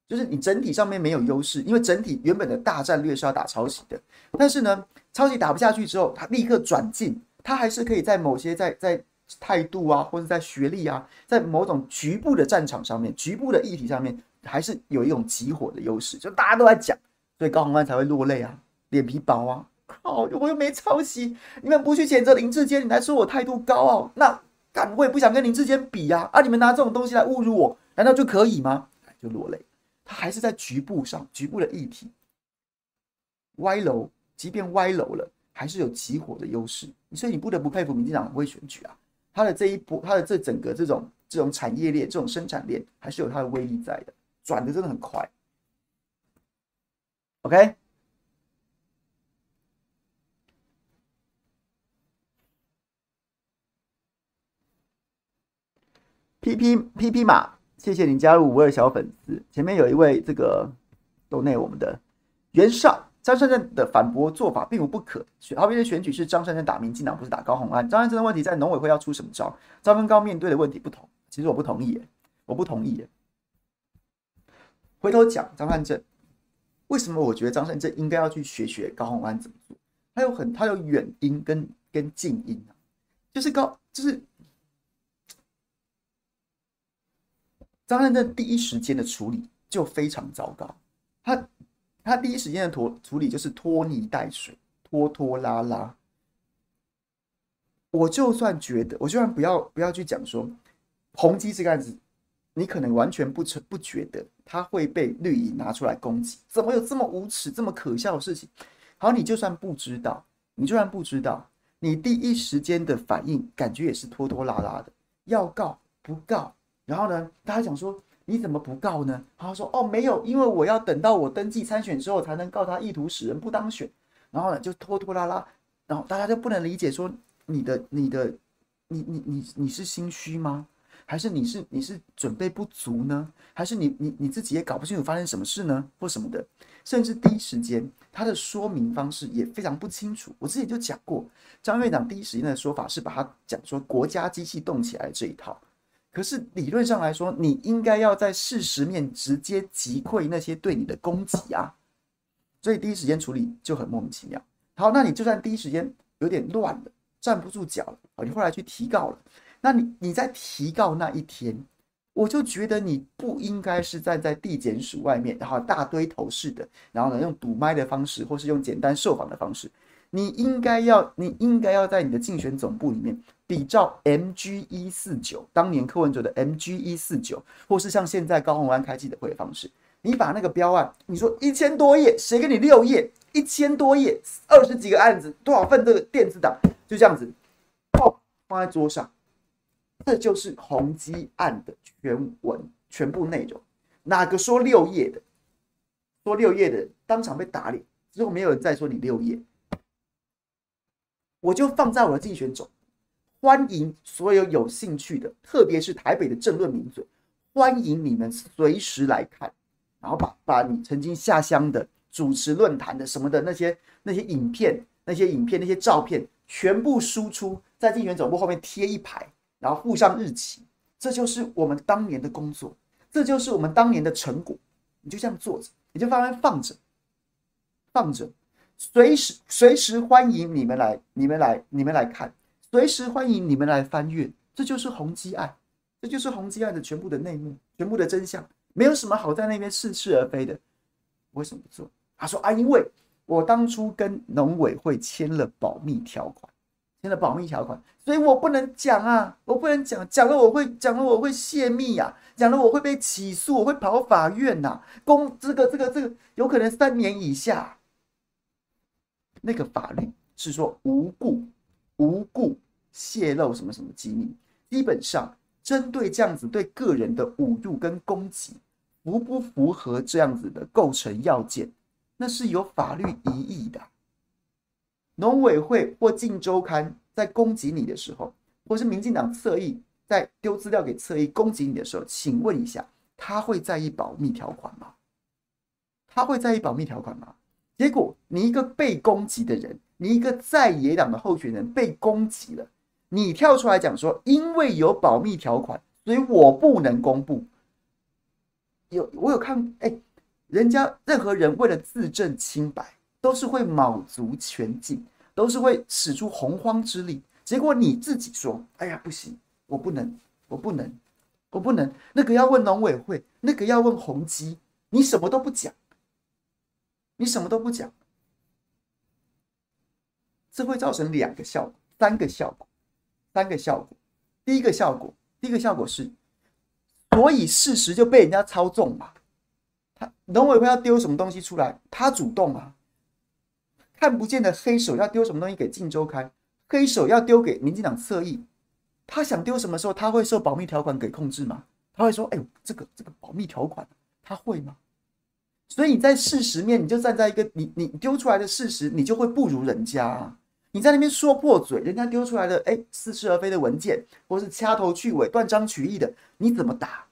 就是你整体上面没有优势，因为整体原本的大战略是要打抄袭的，但是呢，抄袭打不下去之后，他立刻转进，他还是可以在某些在在态度啊，或者在学历啊，在某种局部的战场上面、局部的议题上面，还是有一种集火的优势，就大家都在讲，所以高洪安才会落泪啊，脸皮薄啊，靠，我又没抄袭，你们不去谴责林志坚，你来说我态度高傲，那干我也不想跟林志坚比呀，啊，你们拿这种东西来侮辱我，难道就可以吗？就落泪。他还是在局部上，局部的议题歪楼，即便歪楼了，还是有起火的优势。所以你不得不佩服民进党很会选举啊，他的这一波，他的这整个这种这种产业链、这种生产链，还是有它的威力在的，转的真的很快。OK P P P P 马。谢谢你加入五二小粉丝。前面有一位这个斗内我们的袁绍张善政的反驳做法并无不可。好比的选举是张善政打民进党，不是打高虹安。张善政的问题在农委会要出什么招？张跟高面对的问题不同。其实我不同意，我不同意。回头讲张善政，为什么我觉得张善政应该要去学学高虹安怎么做？他有很他有远因跟跟近因啊，就是高就是。张善政第一时间的处理就非常糟糕，他他第一时间的拖处理就是拖泥带水，拖拖拉拉。我就算觉得，我就算不要不要去讲说宏基这个案子，你可能完全不成不觉得他会被绿营拿出来攻击，怎么有这么无耻、这么可笑的事情？好，你就算不知道，你就算不知道，你第一时间的反应感觉也是拖拖拉拉的，要告不告？然后呢，大家讲说你怎么不告呢？然后说哦，没有，因为我要等到我登记参选之后才能告他意图使人不当选。然后呢，就拖拖拉拉，然后大家就不能理解说你的你的你你你你是心虚吗？还是你是你是准备不足呢？还是你你你自己也搞不清楚发生什么事呢？或什么的？甚至第一时间他的说明方式也非常不清楚。我之前就讲过，张院长第一时间的说法是把他讲说国家机器动起来这一套。可是理论上来说，你应该要在事实面直接击溃那些对你的攻击啊，所以第一时间处理就很莫名其妙。好，那你就算第一时间有点乱了，站不住脚了，你后来去提告了，那你你在提告那一天，我就觉得你不应该是站在地检署外面，然后大堆头似的，然后呢用堵麦的方式，或是用简单受访的方式。你应该要，你应该要在你的竞选总部里面比照 MG 一四九，当年柯文哲的 MG 一四九，或是像现在高虹安开记者会的方式，你把那个标案，你说一千多页，谁给你六页？一千多页，二十几个案子，多少份这个电子档，就这样子，放放在桌上，这就是宏基案的全文全部内容。哪个说六页的，说六页的，当场被打脸，之后没有人再说你六页。我就放在我的竞选中，欢迎所有有兴趣的，特别是台北的政论名嘴，欢迎你们随时来看，然后把把你曾经下乡的主持论坛的什么的那些那些影片、那些影片、那些照片全部输出，在竞选总部后面贴一排，然后附上日期，这就是我们当年的工作，这就是我们当年的成果。你就这样坐着，你就慢慢放着，放着。随时随时欢迎你们来，你们来，你们来看，随时欢迎你们来翻阅，这就是宏基案，这就是宏基案的全部的内幕，全部的真相，没有什么好在那边似是而非的。为什么不做？他说啊，因为我当初跟农委会签了保密条款，签了保密条款，所以我不能讲啊，我不能讲，讲了我会讲了我会泄密呀、啊，讲了我会被起诉，我会跑法院呐、公这个这个这个有可能三年以下。那个法律是说无故无故泄露什么什么机密，基本上针对这样子对个人的侮辱跟攻击，符不符合这样子的构成要件，那是有法律疑义的。农委会或镜周刊在攻击你的时候，或是民进党侧翼在丢资料给侧翼攻击你的时候，请问一下，他会在意保密条款吗？他会在意保密条款吗？结果，你一个被攻击的人，你一个在野党的候选人被攻击了，你跳出来讲说，因为有保密条款，所以我不能公布。有我有看，哎，人家任何人为了自证清白，都是会卯足全劲，都是会使出洪荒之力。结果你自己说，哎呀，不行，我不能，我不能，我不能。那个要问农委会，那个要问宏基，你什么都不讲，你什么都不讲，这会造成两个效果，三个效果，三个效果。第一个效果，第一个效果是。所以事实就被人家操纵嘛，他农委会要丢什么东西出来，他主动啊，看不见的黑手要丢什么东西给镜周刊，黑手要丢给民进党侧翼，他想丢什么时候他会受保密条款给控制吗？他会说，哎呦，这个这个保密条款，他会吗？所以你在事实面，你就站在一个你你丢出来的事实，你就会不如人家啊。你在那边说破嘴，人家丢出来的哎似是而非的文件，或是掐头去尾、断章取义的，你怎么打？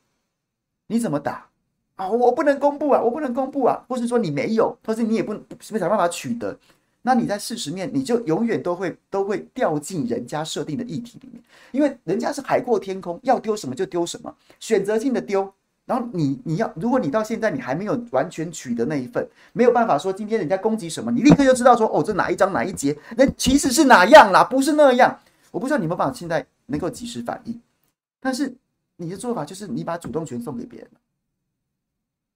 你怎么打？啊，我不能公布啊，我不能公布啊，或是说你没有，或是你也不不想办法取得，那你在事实面，你就永远都会都会掉进人家设定的议题里面，因为人家是海阔天空，要丢什么就丢什么，选择性的丢。然后你你要，如果你到现在你还没有完全取得那一份，没有办法说今天人家攻击什么，你立刻就知道说哦，这哪一章哪一节，那其实是哪样啦，不是那样。我不知道你们办法现在能够及时反应，但是你的做法就是你把主动权送给别人，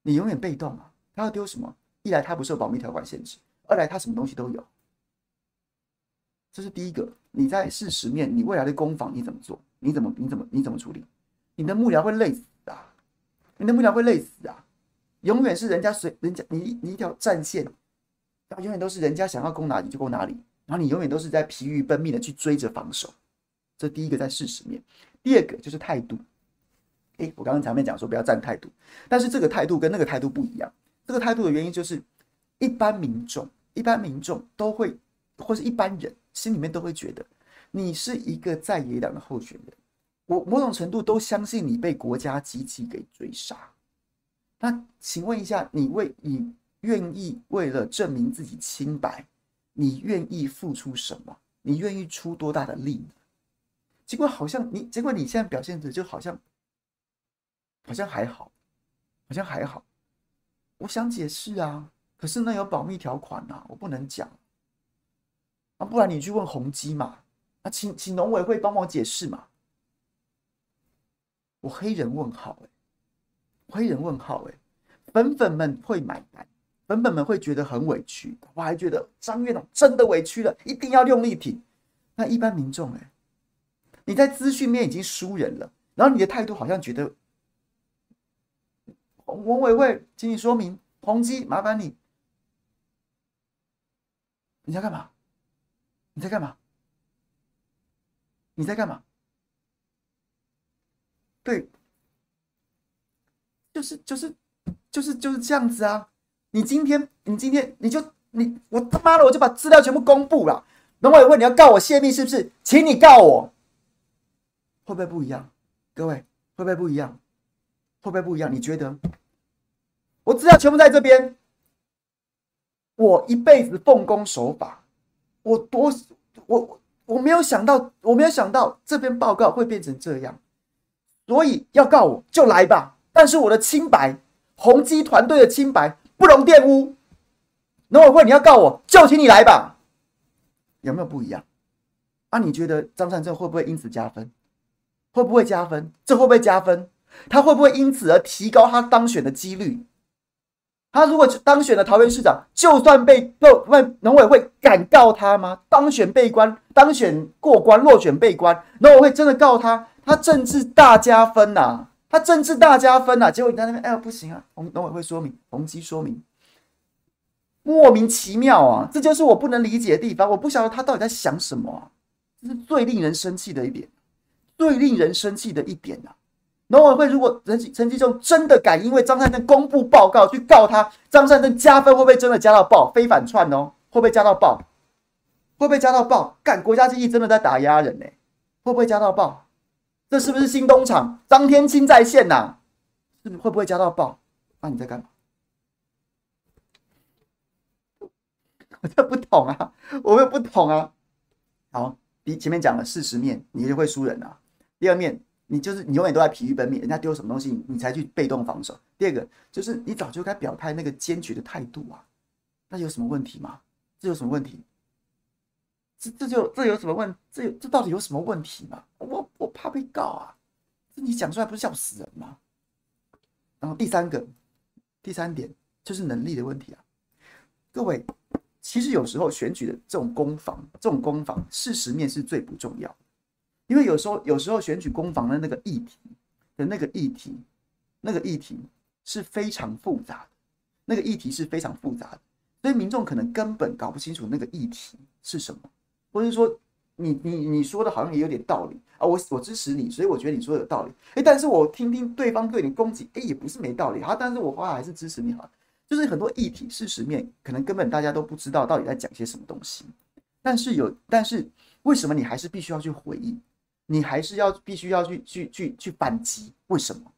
你永远被动啊。他要丢什么？一来他不受保密条款限制，二来他什么东西都有。这是第一个。你在事实面，你未来的攻防你怎么做？你怎么你怎么你怎么处理？你的幕僚会累死。你的幕僚会累死啊！永远是人家随人家你你一条战线，然后永远都是人家想要攻哪里就攻哪里，然后你永远都是在疲于奔命的去追着防守。这第一个在事实面，第二个就是态度。诶，我刚刚前面讲说不要站态度，但是这个态度跟那个态度不一样。这个态度的原因就是，一般民众一般民众都会，或是一般人心里面都会觉得，你是一个在野党的候选人。我某种程度都相信你被国家机器给追杀。那请问一下，你为你愿意为了证明自己清白，你愿意付出什么？你愿意出多大的力？结果好像你，结果你现在表现的就好像好像还好，好像还好。我想解释啊，可是那有保密条款啊，我不能讲。啊，不然你去问宏基嘛，啊，请请农委会帮忙解释嘛。我黑人问号哎，黑人问号哎，粉粉们会买单，粉粉们会觉得很委屈，我还觉得张院长真的委屈了，一定要用力挺。那一般民众哎，你在资讯面已经输人了，然后你的态度好像觉得，文委会，请你说明，宏基麻烦你，你在干嘛？你在干嘛？你在干嘛？对，就是就是就是就是这样子啊！你今天你今天你就你我他妈的我就把资料全部公布了。农委会你要告我泄密是不是？请你告我，会不会不一样？各位会不会不一样？会不会不一样？你觉得？我资料全部在这边，我一辈子奉公守法，我多我我没有想到，我没有想到这篇报告会变成这样。所以要告我就来吧，但是我的清白，宏基团队的清白不容玷污。农委会你要告我就请你来吧，有没有不一样？啊，你觉得张善政会不会因此加分？会不会加分？这会不会加分？他会不会因此而提高他当选的几率？他如果当选了桃园市长，就算被被农委会敢告他吗？当选被关，当选过关，落选被关，农委会真的告他？他政治大加分呐、啊，他政治大加分呐、啊，结果你在那边，哎呀不行啊，农农委会说明，宏基说明，莫名其妙啊，这就是我不能理解的地方，我不晓得他到底在想什么啊，这是最令人生气的一点，最令人生气的一点呐、农委会如果陈陈吉仲真的敢因为张善政公布报告去告他，张善政加分会不会真的加到爆？非反串哦，会不会加到爆？会不会加到爆？干国家机器真的在打压人呢、欸？会不会加到爆？这是不是新东厂？张天青在线呐、啊？是会不会加到爆？那、你在干嘛？我这不懂啊，我们不懂啊。好，第前面讲了事实面，你就会输人啊。第二面你就是你永远都在疲于奔命，人家丢什么东西你才去被动防守。第二个就是你早就该表态那个坚决的态度啊，那有什么问题吗？这有什么问题？这这就这有什么问？这这到底有什么问题吗？我我怕被告啊！这你讲出来不是笑死人吗？然后第三个，第三点就是能力的问题啊，各位。其实有时候选举的这种攻防，这种攻防，事实面是最不重要，因为有时候有时候选举攻防的那个议题的那个议题，那个议题是非常复杂的，那个议题是非常复杂的，所以民众可能根本搞不清楚那个议题是什么，或者说你你你说的好像也有点道理啊，我我支持你，所以我觉得你说的有道理，诶，但是我听听对方对你攻击，诶，也不是没道理哈，但是我话还是支持你哈。就是很多议题事实面，可能根本大家都不知道到底在讲些什么东西，但是有，但是为什么你还是必须要去回应？你还是要必须要去去去去反击？为什么？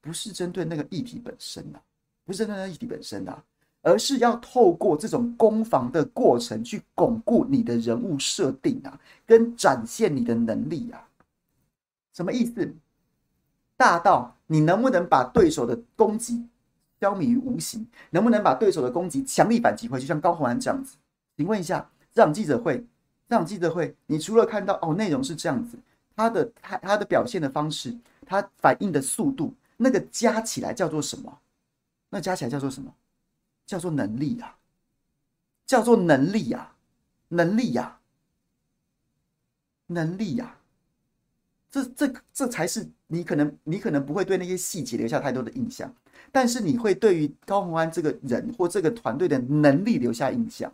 不是针对那个议题本身的、啊，不是针对那议题本身的、啊，而是要透过这种攻防的过程去巩固你的人物设定啊，跟展现你的能力啊。什么意思？大到你能不能把对手的攻击？消弭于无形，能不能把对手的攻击强力反击回去？像高洪安这样子，请问一下，这场记者会，这场记者会，你除了看到哦，内容是这样子，他的他他的表现的方式，他反应的速度，那个加起来叫做什么？那加起来叫做什么？叫做能力啊，叫做能力呀，能力呀，能力呀，这这这才是你可能你可能不会对那些细节留下太多的印象。但是你会对于高洪安这个人或这个团队的能力留下印象，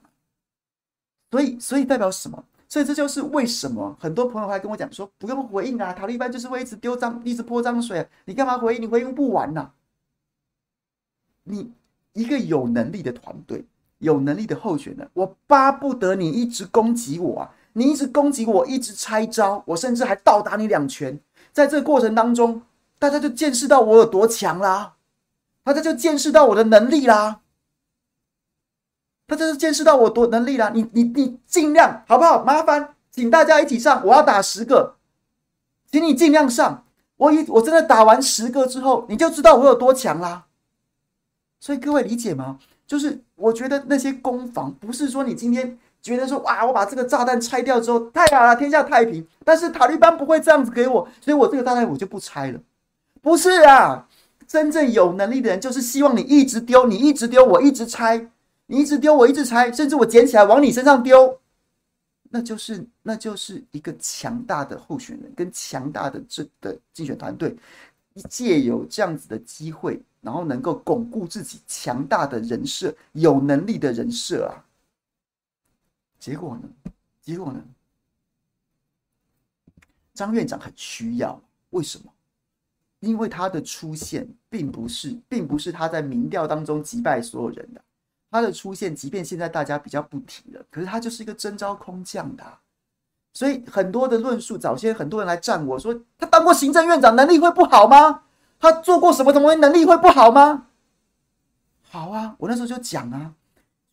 所以所以代表什么？所以这就是为什么很多朋友还跟我讲说，不用回应啊，塔利班就是会一直丢脏，一直泼脏水，你干嘛回应？你回应不完呐、你一个有能力的团队，有能力的候选人，我巴不得你一直攻击我啊，你一直攻击我，一直拆招，我甚至还倒打你两拳，在这个过程当中，大家就见识到我有多强啦。大家就见识到我的能力啦，他这是见识到我多能力啦。你你你尽量好不好？麻烦请大家一起上，我要打十个，请你尽量上。我一我真的打完十个之后，你就知道我有多强啦。所以各位理解吗？就是我觉得那些攻防不是说你今天觉得说哇，我把这个炸弹拆掉之后太好了，天下太平。但是塔利班不会这样子给我，所以我这个炸弹我就不拆了。不是啊。真正有能力的人，就是希望你一直丢，你一直丢，我一直拆，你一直丢，我一直拆，甚至我捡起来往你身上丢，那就是那就是一个强大的候选人跟强大的这的竞选团队，一借有这样子的机会，然后能够巩固自己强大的人设，有能力的人设啊。结果呢？结果呢？张院长很需要，为什么？因为他的出现并不是，并不是他在民调当中击败所有人的，他的出现，即便现在大家比较不提了，可是他就是一个征召空降的，所以很多的论述，早些很多人来战我说，他当过行政院长，能力会不好吗？他做过什么什么，能力会不好吗？好啊，我那时候就讲啊，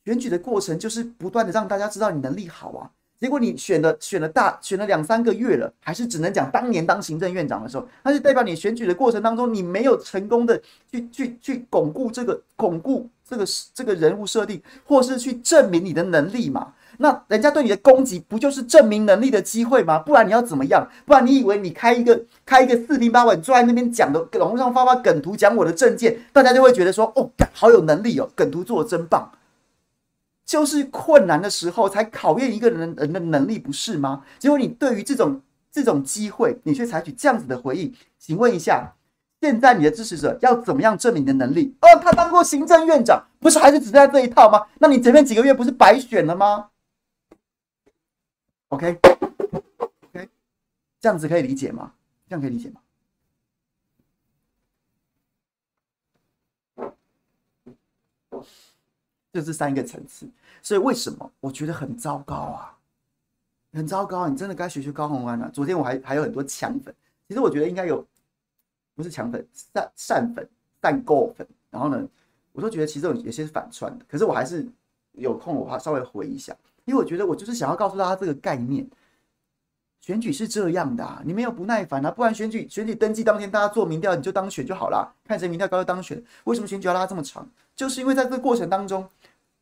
选举的过程就是不断的让大家知道你能力好啊。结果你选了选了大选了两三个月了，还是只能讲当年当行政院长的时候，那就代表你选举的过程当中，你没有成功的去去去巩固这个巩固这个这个人物设定，或是去证明你的能力嘛？那人家对你的攻击不就是证明能力的机会吗？不然你要怎么样？不然你以为你开一个开一个四平八稳坐在那边讲的网络上发发梗图讲我的证件，大家就会觉得说哦，好有能力哦，梗图做的真棒。就是困难的时候才考验一个人人的能力，不是吗？结果你对于这种这种机会，你却采取这样子的回应。请问一下，现在你的支持者要怎么样证明你的能力？哦，他当过行政院长，不是还是只在这一套吗？那你前面几个月不是白选了吗？OK OK，这样子可以理解吗？这样可以理解吗？这是三个层次，所以为什么我觉得很糟糕啊？很糟糕，你真的该学学高虹安了。昨天我还还有很多抢粉，其实我觉得应该有，不是抢粉，善善粉、善购粉。然后呢，我都觉得其实有有些是反串的，可是我还是有空我稍微回一下，因为我觉得我就是想要告诉大家这个概念：选举是这样的啊，你没有不耐烦啊，不然选举选举登记当天大家做民调，你就当选就好了，看谁民调高就当选。为什么选举要拉这么长？就是因为在这个过程当中，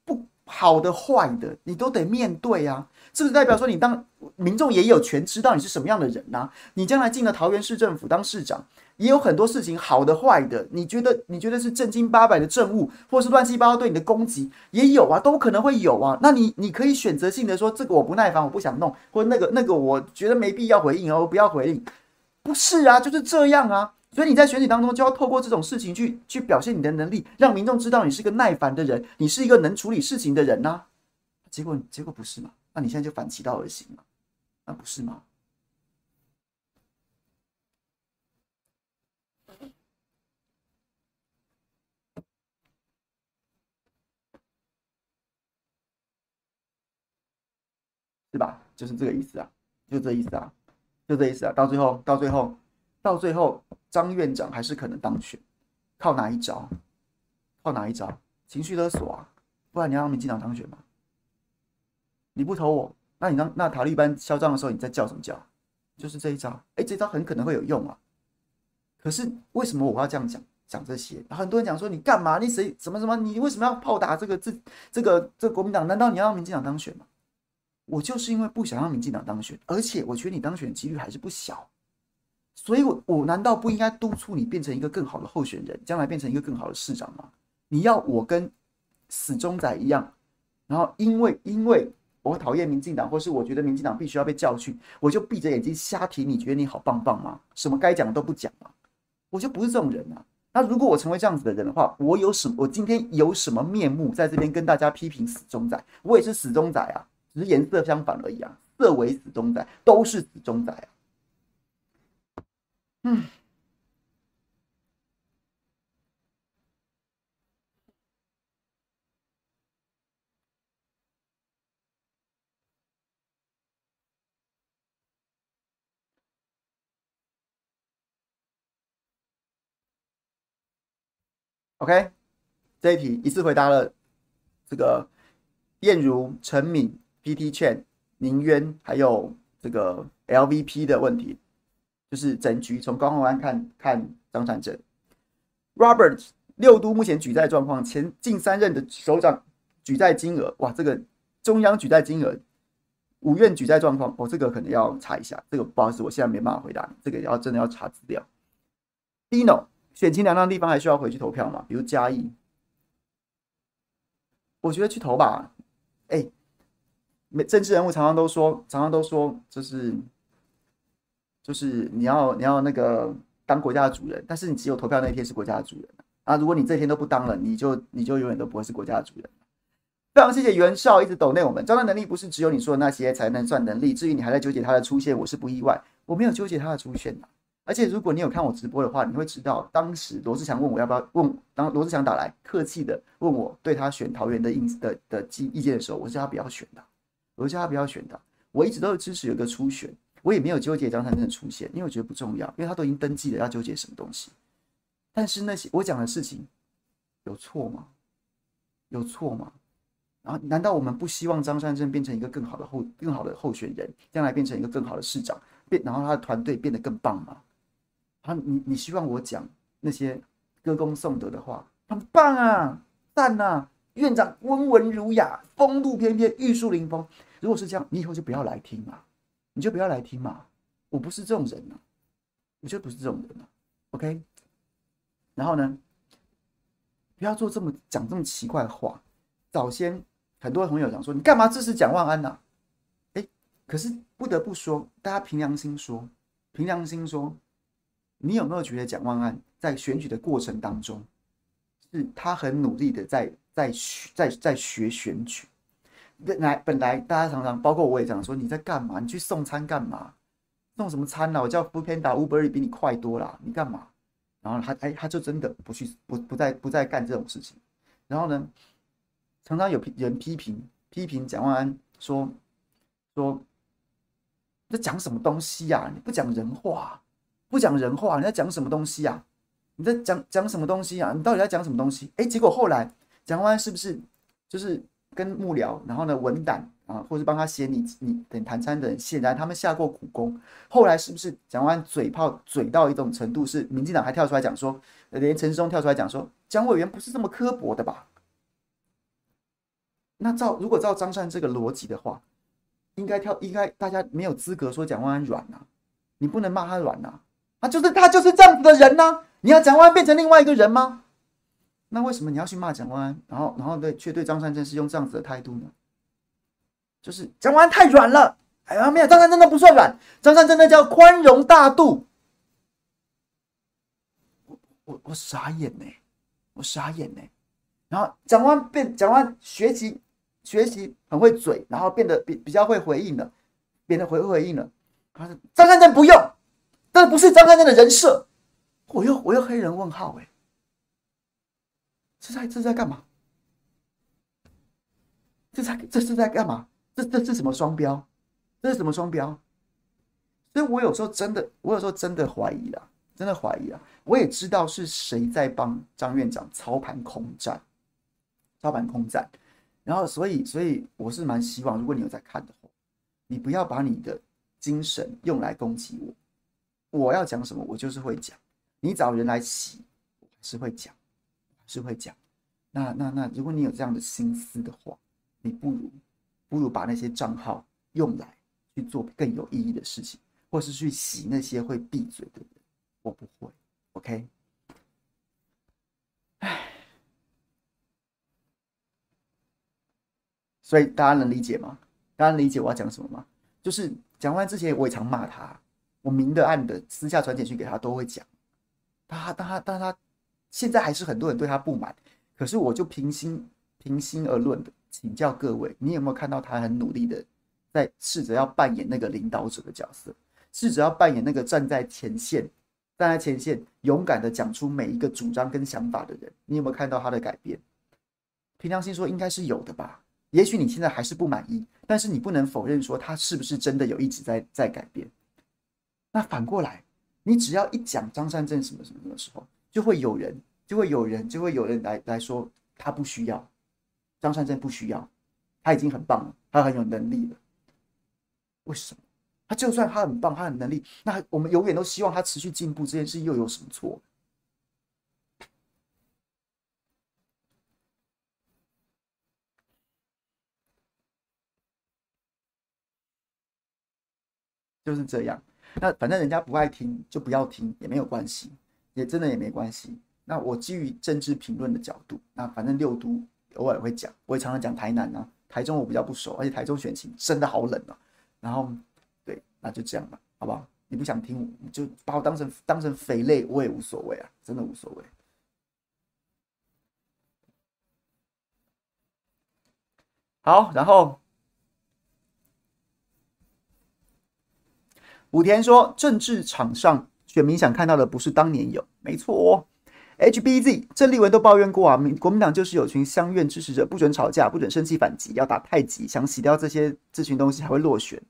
不好的坏的你都得面对啊，是不是代表说你当民众也有权知道你是什么样的人呢、啊？你将来进了桃园市政府当市长。也有很多事情，好的坏的，你觉得你觉得是正经八百的政务，或是乱七八糟对你的攻击，也有啊，都可能会有啊。那你你可以选择性的说，这个我不耐烦，我不想弄，或者那个那个我觉得没必要回应哦，不要回应。不是啊，就是这样啊。所以你在选举当中就要透过这种事情去去表现你的能力，让民众知道你是个耐烦的人，你是一个能处理事情的人呐、结果结果不是嘛？那你现在就反其道而行嘛？那不是吗？是吧？就是这个意思啊，就这意思啊，就这意思啊。到最后，到最后，到最后，张院长还是可能当选，靠哪一招？靠哪一招？情绪勒索啊！不然你要让民进党当选吗？你不投我，那你当那塔利班嚣张的时候，你在叫什么叫？就是这一招。哎，这招很可能会有用啊。可是为什么我要这样讲讲这些？很多人讲说你干嘛？你谁什么什么？你为什么要炮打这个这这个这国民党？难道你要让民进党当选吗？我就是因为不想让民进党当选，而且我觉得你当选几率还是不小，所以我我难道不应该督促你变成一个更好的候选人，将来变成一个更好的市长吗？你要我跟死忠仔一样，然后因为因为我讨厌民进党，或是我觉得民进党必须要被教训，我就闭着眼睛瞎提你，觉得你好棒棒吗？什么该讲的都不讲吗？我就不是这种人啊。那如果我成为这样子的人的话，我有什么？我今天有什么面目在这边跟大家批评死忠仔？我也是死忠仔啊。只是颜色相反而已啊，色为死忠仔，都是死忠仔啊。嗯，OK，这一题一次回答了这个燕如、陈敏。PT 券、宁渊还有这个 LVP 的问题，就是整局从高虹安看看张善政，Robert 六都目前举债状况，前近三任的首长举债金额，哇，这个中央举债金额，五院举债状况，哦、这个可能要查一下，这个不好意思，我现在没办法回答你，这个要真的要查资料。Dino 选情两样地方还需要回去投票吗？比如嘉义，我觉得去投吧，哎、欸。政治人物常常都说，常常都说，就是，就是你要你要那个当国家的主人，但是你只有投票那一天是国家的主人啊！如果你这天都不当了，你就你就永远都不会是国家的主人。非常谢谢袁绍一直抖内我们，招商能力不是只有你说的那些才能算能力。至于你还在纠结他的出现，我是不意外，我没有纠结他的出现。而且如果你有看我直播的话，你会知道当时罗志祥问我要不要问，当罗志祥打来客气的问我对他选桃园的印的的意意见的时候，我是要不要选的。我叫他不要选的，我一直都是支持有一个初选，我也没有纠结张善政的出现，因为我觉得不重要，因为他都已经登记了，要纠结什么东西？但是那些我讲的事情有错吗？有错吗？然后难道我们不希望张善政变成一个更好的候更好的候选人，将来变成一个更好的市长，变然后他的团队变得更棒吗？啊，你你希望我讲那些歌功颂德的话，很棒啊，赞啊！院长温文儒雅，风度翩翩，玉树临风。如果是这样，你以后就不要来听嘛，你就不要来听嘛。我不是这种人啊，我就不是这种人啊。OK，然后呢，不要做这么讲这么奇怪的话。早先很多朋友讲说，你干嘛支持蒋万安呐？哎，可是不得不说，大家凭良心说，凭良心说，你有没有觉得蒋万安在选举的过程当中，是他很努力的在？在学在在学选举，本来本来大家常常包括我也讲说，你在干嘛？你去送餐干嘛？送什么餐呢？我叫 Foodpanda Uber 比你快多了，你干嘛？然后他哎，他就真的不去不不再不再干这种事情。然后呢，常常有人批评批评蒋万安说说，你在讲什么东西呀？你不讲人话，不讲人话，你在讲什么东西呀？你在讲讲什么东西呀？你到底在讲什么东西？哎，结果后来。蒋万安是不是就是跟幕僚，然后呢文胆，啊，或是帮他写你你等谈参的人，显然他们下过苦功。后来是不是蒋万安嘴炮嘴到一种程度，是民进党还跳出来讲说，连陈时中跳出来讲说，蒋委员不是这么刻薄的吧？那照如果照张善这个逻辑的话，应该跳应该大家没有资格说蒋万安软啊，你不能骂他软啊，他就是他就是这样子的人呢、啊，你要蒋万安变成另外一个人吗？那为什么你要去骂蒋万安，然后然后对却对张善政是用这样子的态度呢？就是蒋万安太软了，哎呀没有，张善政的不算软，张善政的叫宽容大度。我我我傻眼呢，我傻眼呢。然后蒋万变蒋万学习学习很会嘴，然后变得比比较会回应了，变得回回应了。他说张善政不用，这不是张善政的人设。我又我又黑人问号哎，这在这在干嘛？这在这是在干嘛？这这是什么双标？这是什么双标？所以我有时候真的，我有时候真的怀疑了，真的怀疑了。我也知道是谁在帮张院长操盘空战，操盘空战。然后，所以，所以我是蛮希望，如果你有在看的话，你不要把你的精神用来攻击我。我要讲什么，我就是会讲。你找人来洗，我是会讲，是会讲。那那那，如果你有这样的心思的话，你不如。不如把那些账号用来去做更有意义的事情，或是去洗那些会闭嘴的人。我不会，OK？唉，所以大家能理解吗？大家能理解我要讲什么吗？就是讲完之前，我也常骂他，我明的暗的，私下传简讯给他都会讲。他，但他，他现在还是很多人对他不满。可是我就平心平心而论的。请教各位，你有没有看到他很努力的在试着要扮演那个领导者的角色，试着要扮演那个站在前线、站在前线勇敢的讲出每一个主张跟想法的人？你有没有看到他的改变？平常心说，应该是有的吧。也许你现在还是不满意，但是你不能否认说他是不是真的有一直在在改变。那反过来，你只要一讲张善政什么什么的时候，就会有人，就会有人，就会有人来来说他不需要。张善政不需要，他已经很棒了，他很有能力了。为什么？他就算他很棒，他很能力，那我们永远都希望他持续进步，这件事又有什么错？就是这样。那反正人家不爱听，就不要听，也没有关系，也真的也没关系。那我基于政治评论的角度，那反正六都。偶尔会讲，我也常常讲台南啊，台中我比较不熟，而且台中选情真的好冷啊。然后，对，那就这样吧，好不好？你不想听，你就把我当成当成肥类，我也无所谓啊，真的无所谓。好，然后武田说，政治场上选民想看到的不是当年有，没错哦。HBZ 郑丽文都抱怨过啊，民国民党就是有群乡愿支持者，不准吵架，不准生气反击，要打太极，想洗掉这些这群东西还会落选。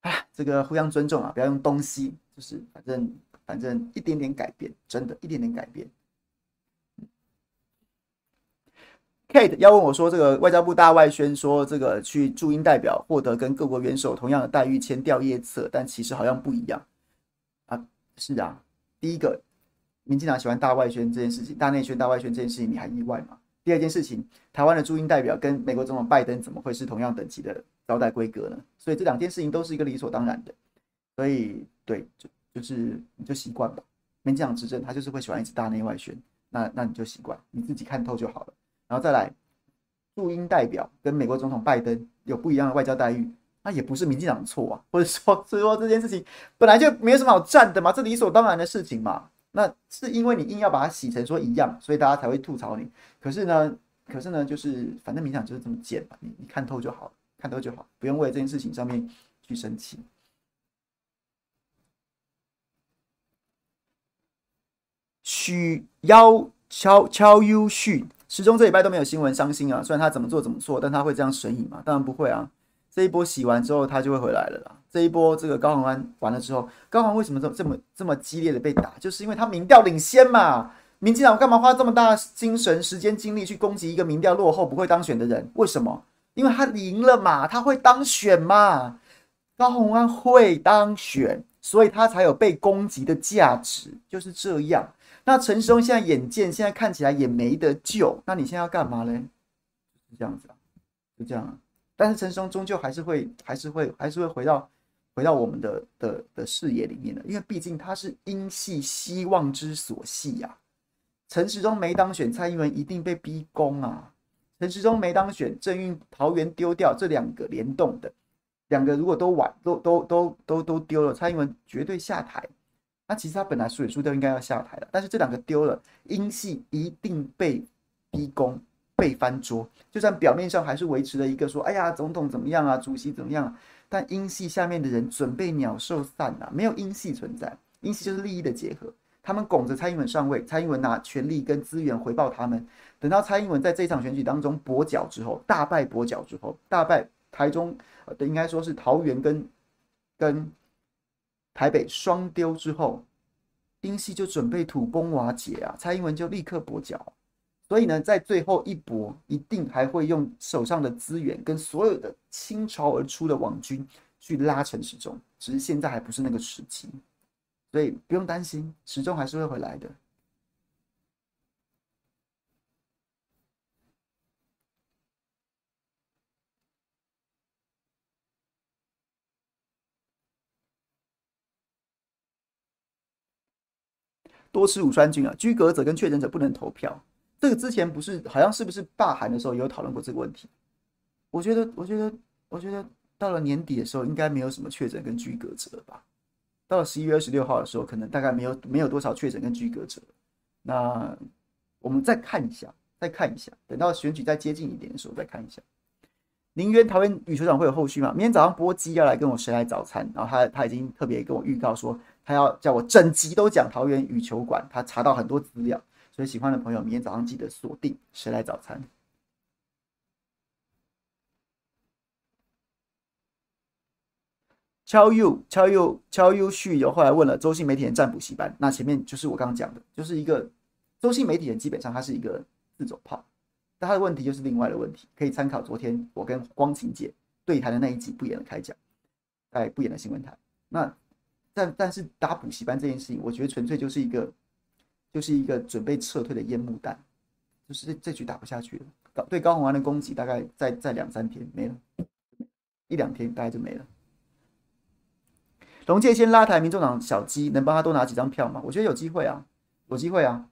啊，这个互相尊重啊，不要用东西，就是反正反正一点点改变，真的一点点改变。Kate 要问我说，这个外交部大外宣说，这个去驻英代表获得跟各国元首同样的待遇，签调业册，但其实好像不一样。是啊，第一个。民进党喜欢大外宣这件事情，大内宣、大外宣这件事情，你还意外吗？第二件事情，台湾的驻英代表跟美国总统拜登怎么会是同样等级的招待规格呢？所以这两件事情都是一个理所当然的。所以，对，就就是你就习惯吧。民进党执政，他就是会喜欢一直大内外宣，那那你就习惯，你自己看透就好了。然后再来，驻英代表跟美国总统拜登有不一样的外交待遇，那也不是民进党错啊，或者说，所以说这件事情本来就没有什么好站的嘛，这理所当然的事情嘛。那是因为你硬要把它洗成说一样，所以大家才会吐槽你。可是呢，可是呢，就是反正民进党就是这么贱嘛，你你看透就好，看透就好，不用为这件事情上面去生气。许邀敲敲优旭，始终这礼拜都没有新闻，伤心啊！虽然他怎么做怎么错，但他会这样神隐吗？当然不会啊。这一波洗完之后，他就会回来了啦。这一波这个高虹安完了之后，高虹为什么这么这么这么激烈的被打？就是因为他民调领先嘛。民进党干嘛花这么大精神、时间、精力去攻击一个民调落后、不会当选的人？为什么？因为他赢了嘛，他会当选嘛，高虹安会当选，所以他才有被攻击的价值，就是这样。那陈时中现在眼见现在看起来也没得救，那你现在要干嘛嘞？是这样子啊，就这样啊。但是陈时中终究还是会，还是会，还是会回到回到我们的的的视野里面的，因为毕竟他是英系希望之所系呀。陈时中没当选，蔡英文一定被逼宫啊。陈时中没当选，郑运桃园丢掉，这两个联动的两个如果都完，都都都都都丢了，蔡英文绝对下台。那其实他本来输也输掉，应该要下台了，但是这两个丢了，英系一定被逼宫。被翻桌，就算表面上还是维持了一个说，哎呀，总统怎么样啊，主席怎么样啊？但英系下面的人准备鸟兽散啊，没有英系存在，英系就是利益的结合。他们拱着蔡英文上位，蔡英文拿权力跟资源回报他们。等到蔡英文在这场选举当中跛脚之后，大败跛脚之后，大败台中，呃，应该说是桃园跟跟台北双丢之后，英系就准备土崩瓦解啊，蔡英文就立刻跛脚。所以呢，在最后一搏，一定还会用手上的资源跟所有的倾巢而出的网军去拉陈时中，只是现在还不是那个时机，所以不用担心，时中还是会回来的。多吃乳酸菌啊，居格者跟确诊者不能投票。这个之前不是好像是不是罢韩的时候也有讨论过这个问题？我觉得，我觉得，我觉得到了年底的时候，应该没有什么确诊跟居隔者了吧？到了十一月二十六号的时候，可能大概没有没有多少确诊跟居隔者。那我们再看一下，再看一下，等到选举再接近一点的时候再看一下。林渊桃园羽球场会有后续吗？明天早上波基要来跟我谁来早餐，然后他他已经特别跟我预告说，他要叫我整集都讲桃园羽球馆，他查到很多资料。所以喜欢的朋友，明天早上记得锁定《谁来早餐》。敲 you 敲 you 敲又续友后来问了周信媒体人占补习班，那前面就是我刚刚讲的，就是一个周信媒体人基本上他是一个自走炮，但他的问题就是另外的问题，可以参考昨天我跟光晴姐对谈的那一集不演的开讲，在不演的新闻台。那但但是打补习班这件事情，我觉得纯粹就是一个。就是一个准备撤退的烟幕弹，就是这这局打不下去了。高对高虹安的攻击大概在在两三天没了，一两天大概就没了。龙介先拉抬民众党小鸡，能帮他多拿几张票吗？我觉得有机会啊，有机会啊。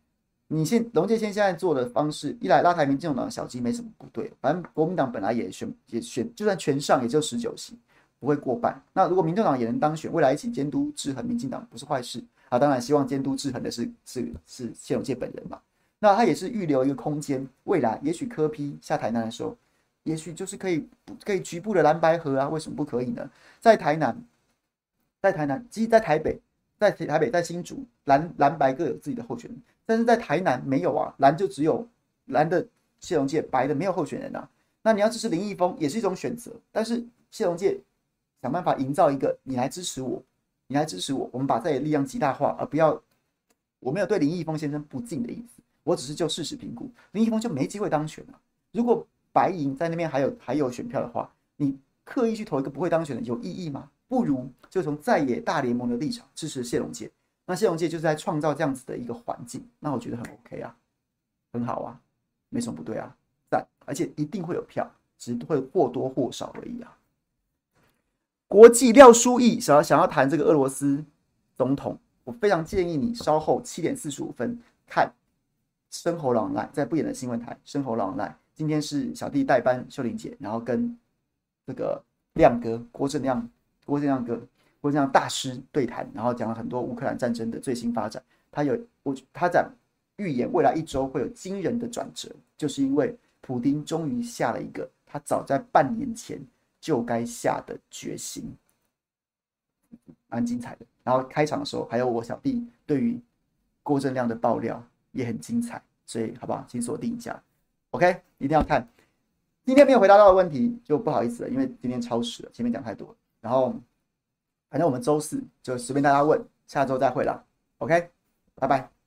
你现龙介先现在做的方式，一来拉抬民众党小鸡没什么不对，反正国民党本来也选也选，就算全上也就十九席，不会过半。那如果民众党也能当选，未来一起监督制衡民进党，不是坏事。啊，当然希望监督制衡的是是是谢龙介本人嘛。那他也是预留一个空间，未来也许柯 P 下台南的时候，也许就是可以可以局部的蓝白合啊，为什么不可以呢？在台南，在台南，即在台北，在台北，在新竹，蓝蓝白各有自己的候选人，但是在台南没有啊，蓝就只有蓝的谢龙介，白的没有候选人啊。那你要支持林义峰也是一种选择，但是谢龙介想办法营造一个你来支持我。你来支持我，我们把自己的力量极大化，而不要我没有对林义峰先生不敬的意思，我只是就事实评估，林义峰就没机会当选了。如果白银在那边还有还有选票的话，你刻意去投一个不会当选的有意义吗？不如就从在野大联盟的立场支持谢龙介，那谢龙介就是在创造这样子的一个环境，那我觉得很 OK 啊，很好啊，没什么不对啊，赞，而且一定会有票，只会或多或少而已啊。国际廖书义想要想要谈这个俄罗斯总统，我非常建议你稍后七点四十五分看《生活老 online》在不演的新闻台《生活老 online》。今天是小弟代班秀玲姐，然后跟这个亮哥郭正亮、郭正亮哥、郭正亮大师对谈，然后讲了很多乌克兰战争的最新发展。他有我他讲预言未来一周会有惊人的转折，就是因为普丁终于下了一个他早在半年前。就该下的决心，蛮精彩的。然后开场的时候，还有我小弟对于郭正亮的爆料也很精彩，所以好不好？请锁定一下，OK，一定要看。今天没有回答到的问题就不好意思了，因为今天超时了，前面讲太多了。然后反正我们周四就随便大家问，下周再会了，OK，拜拜。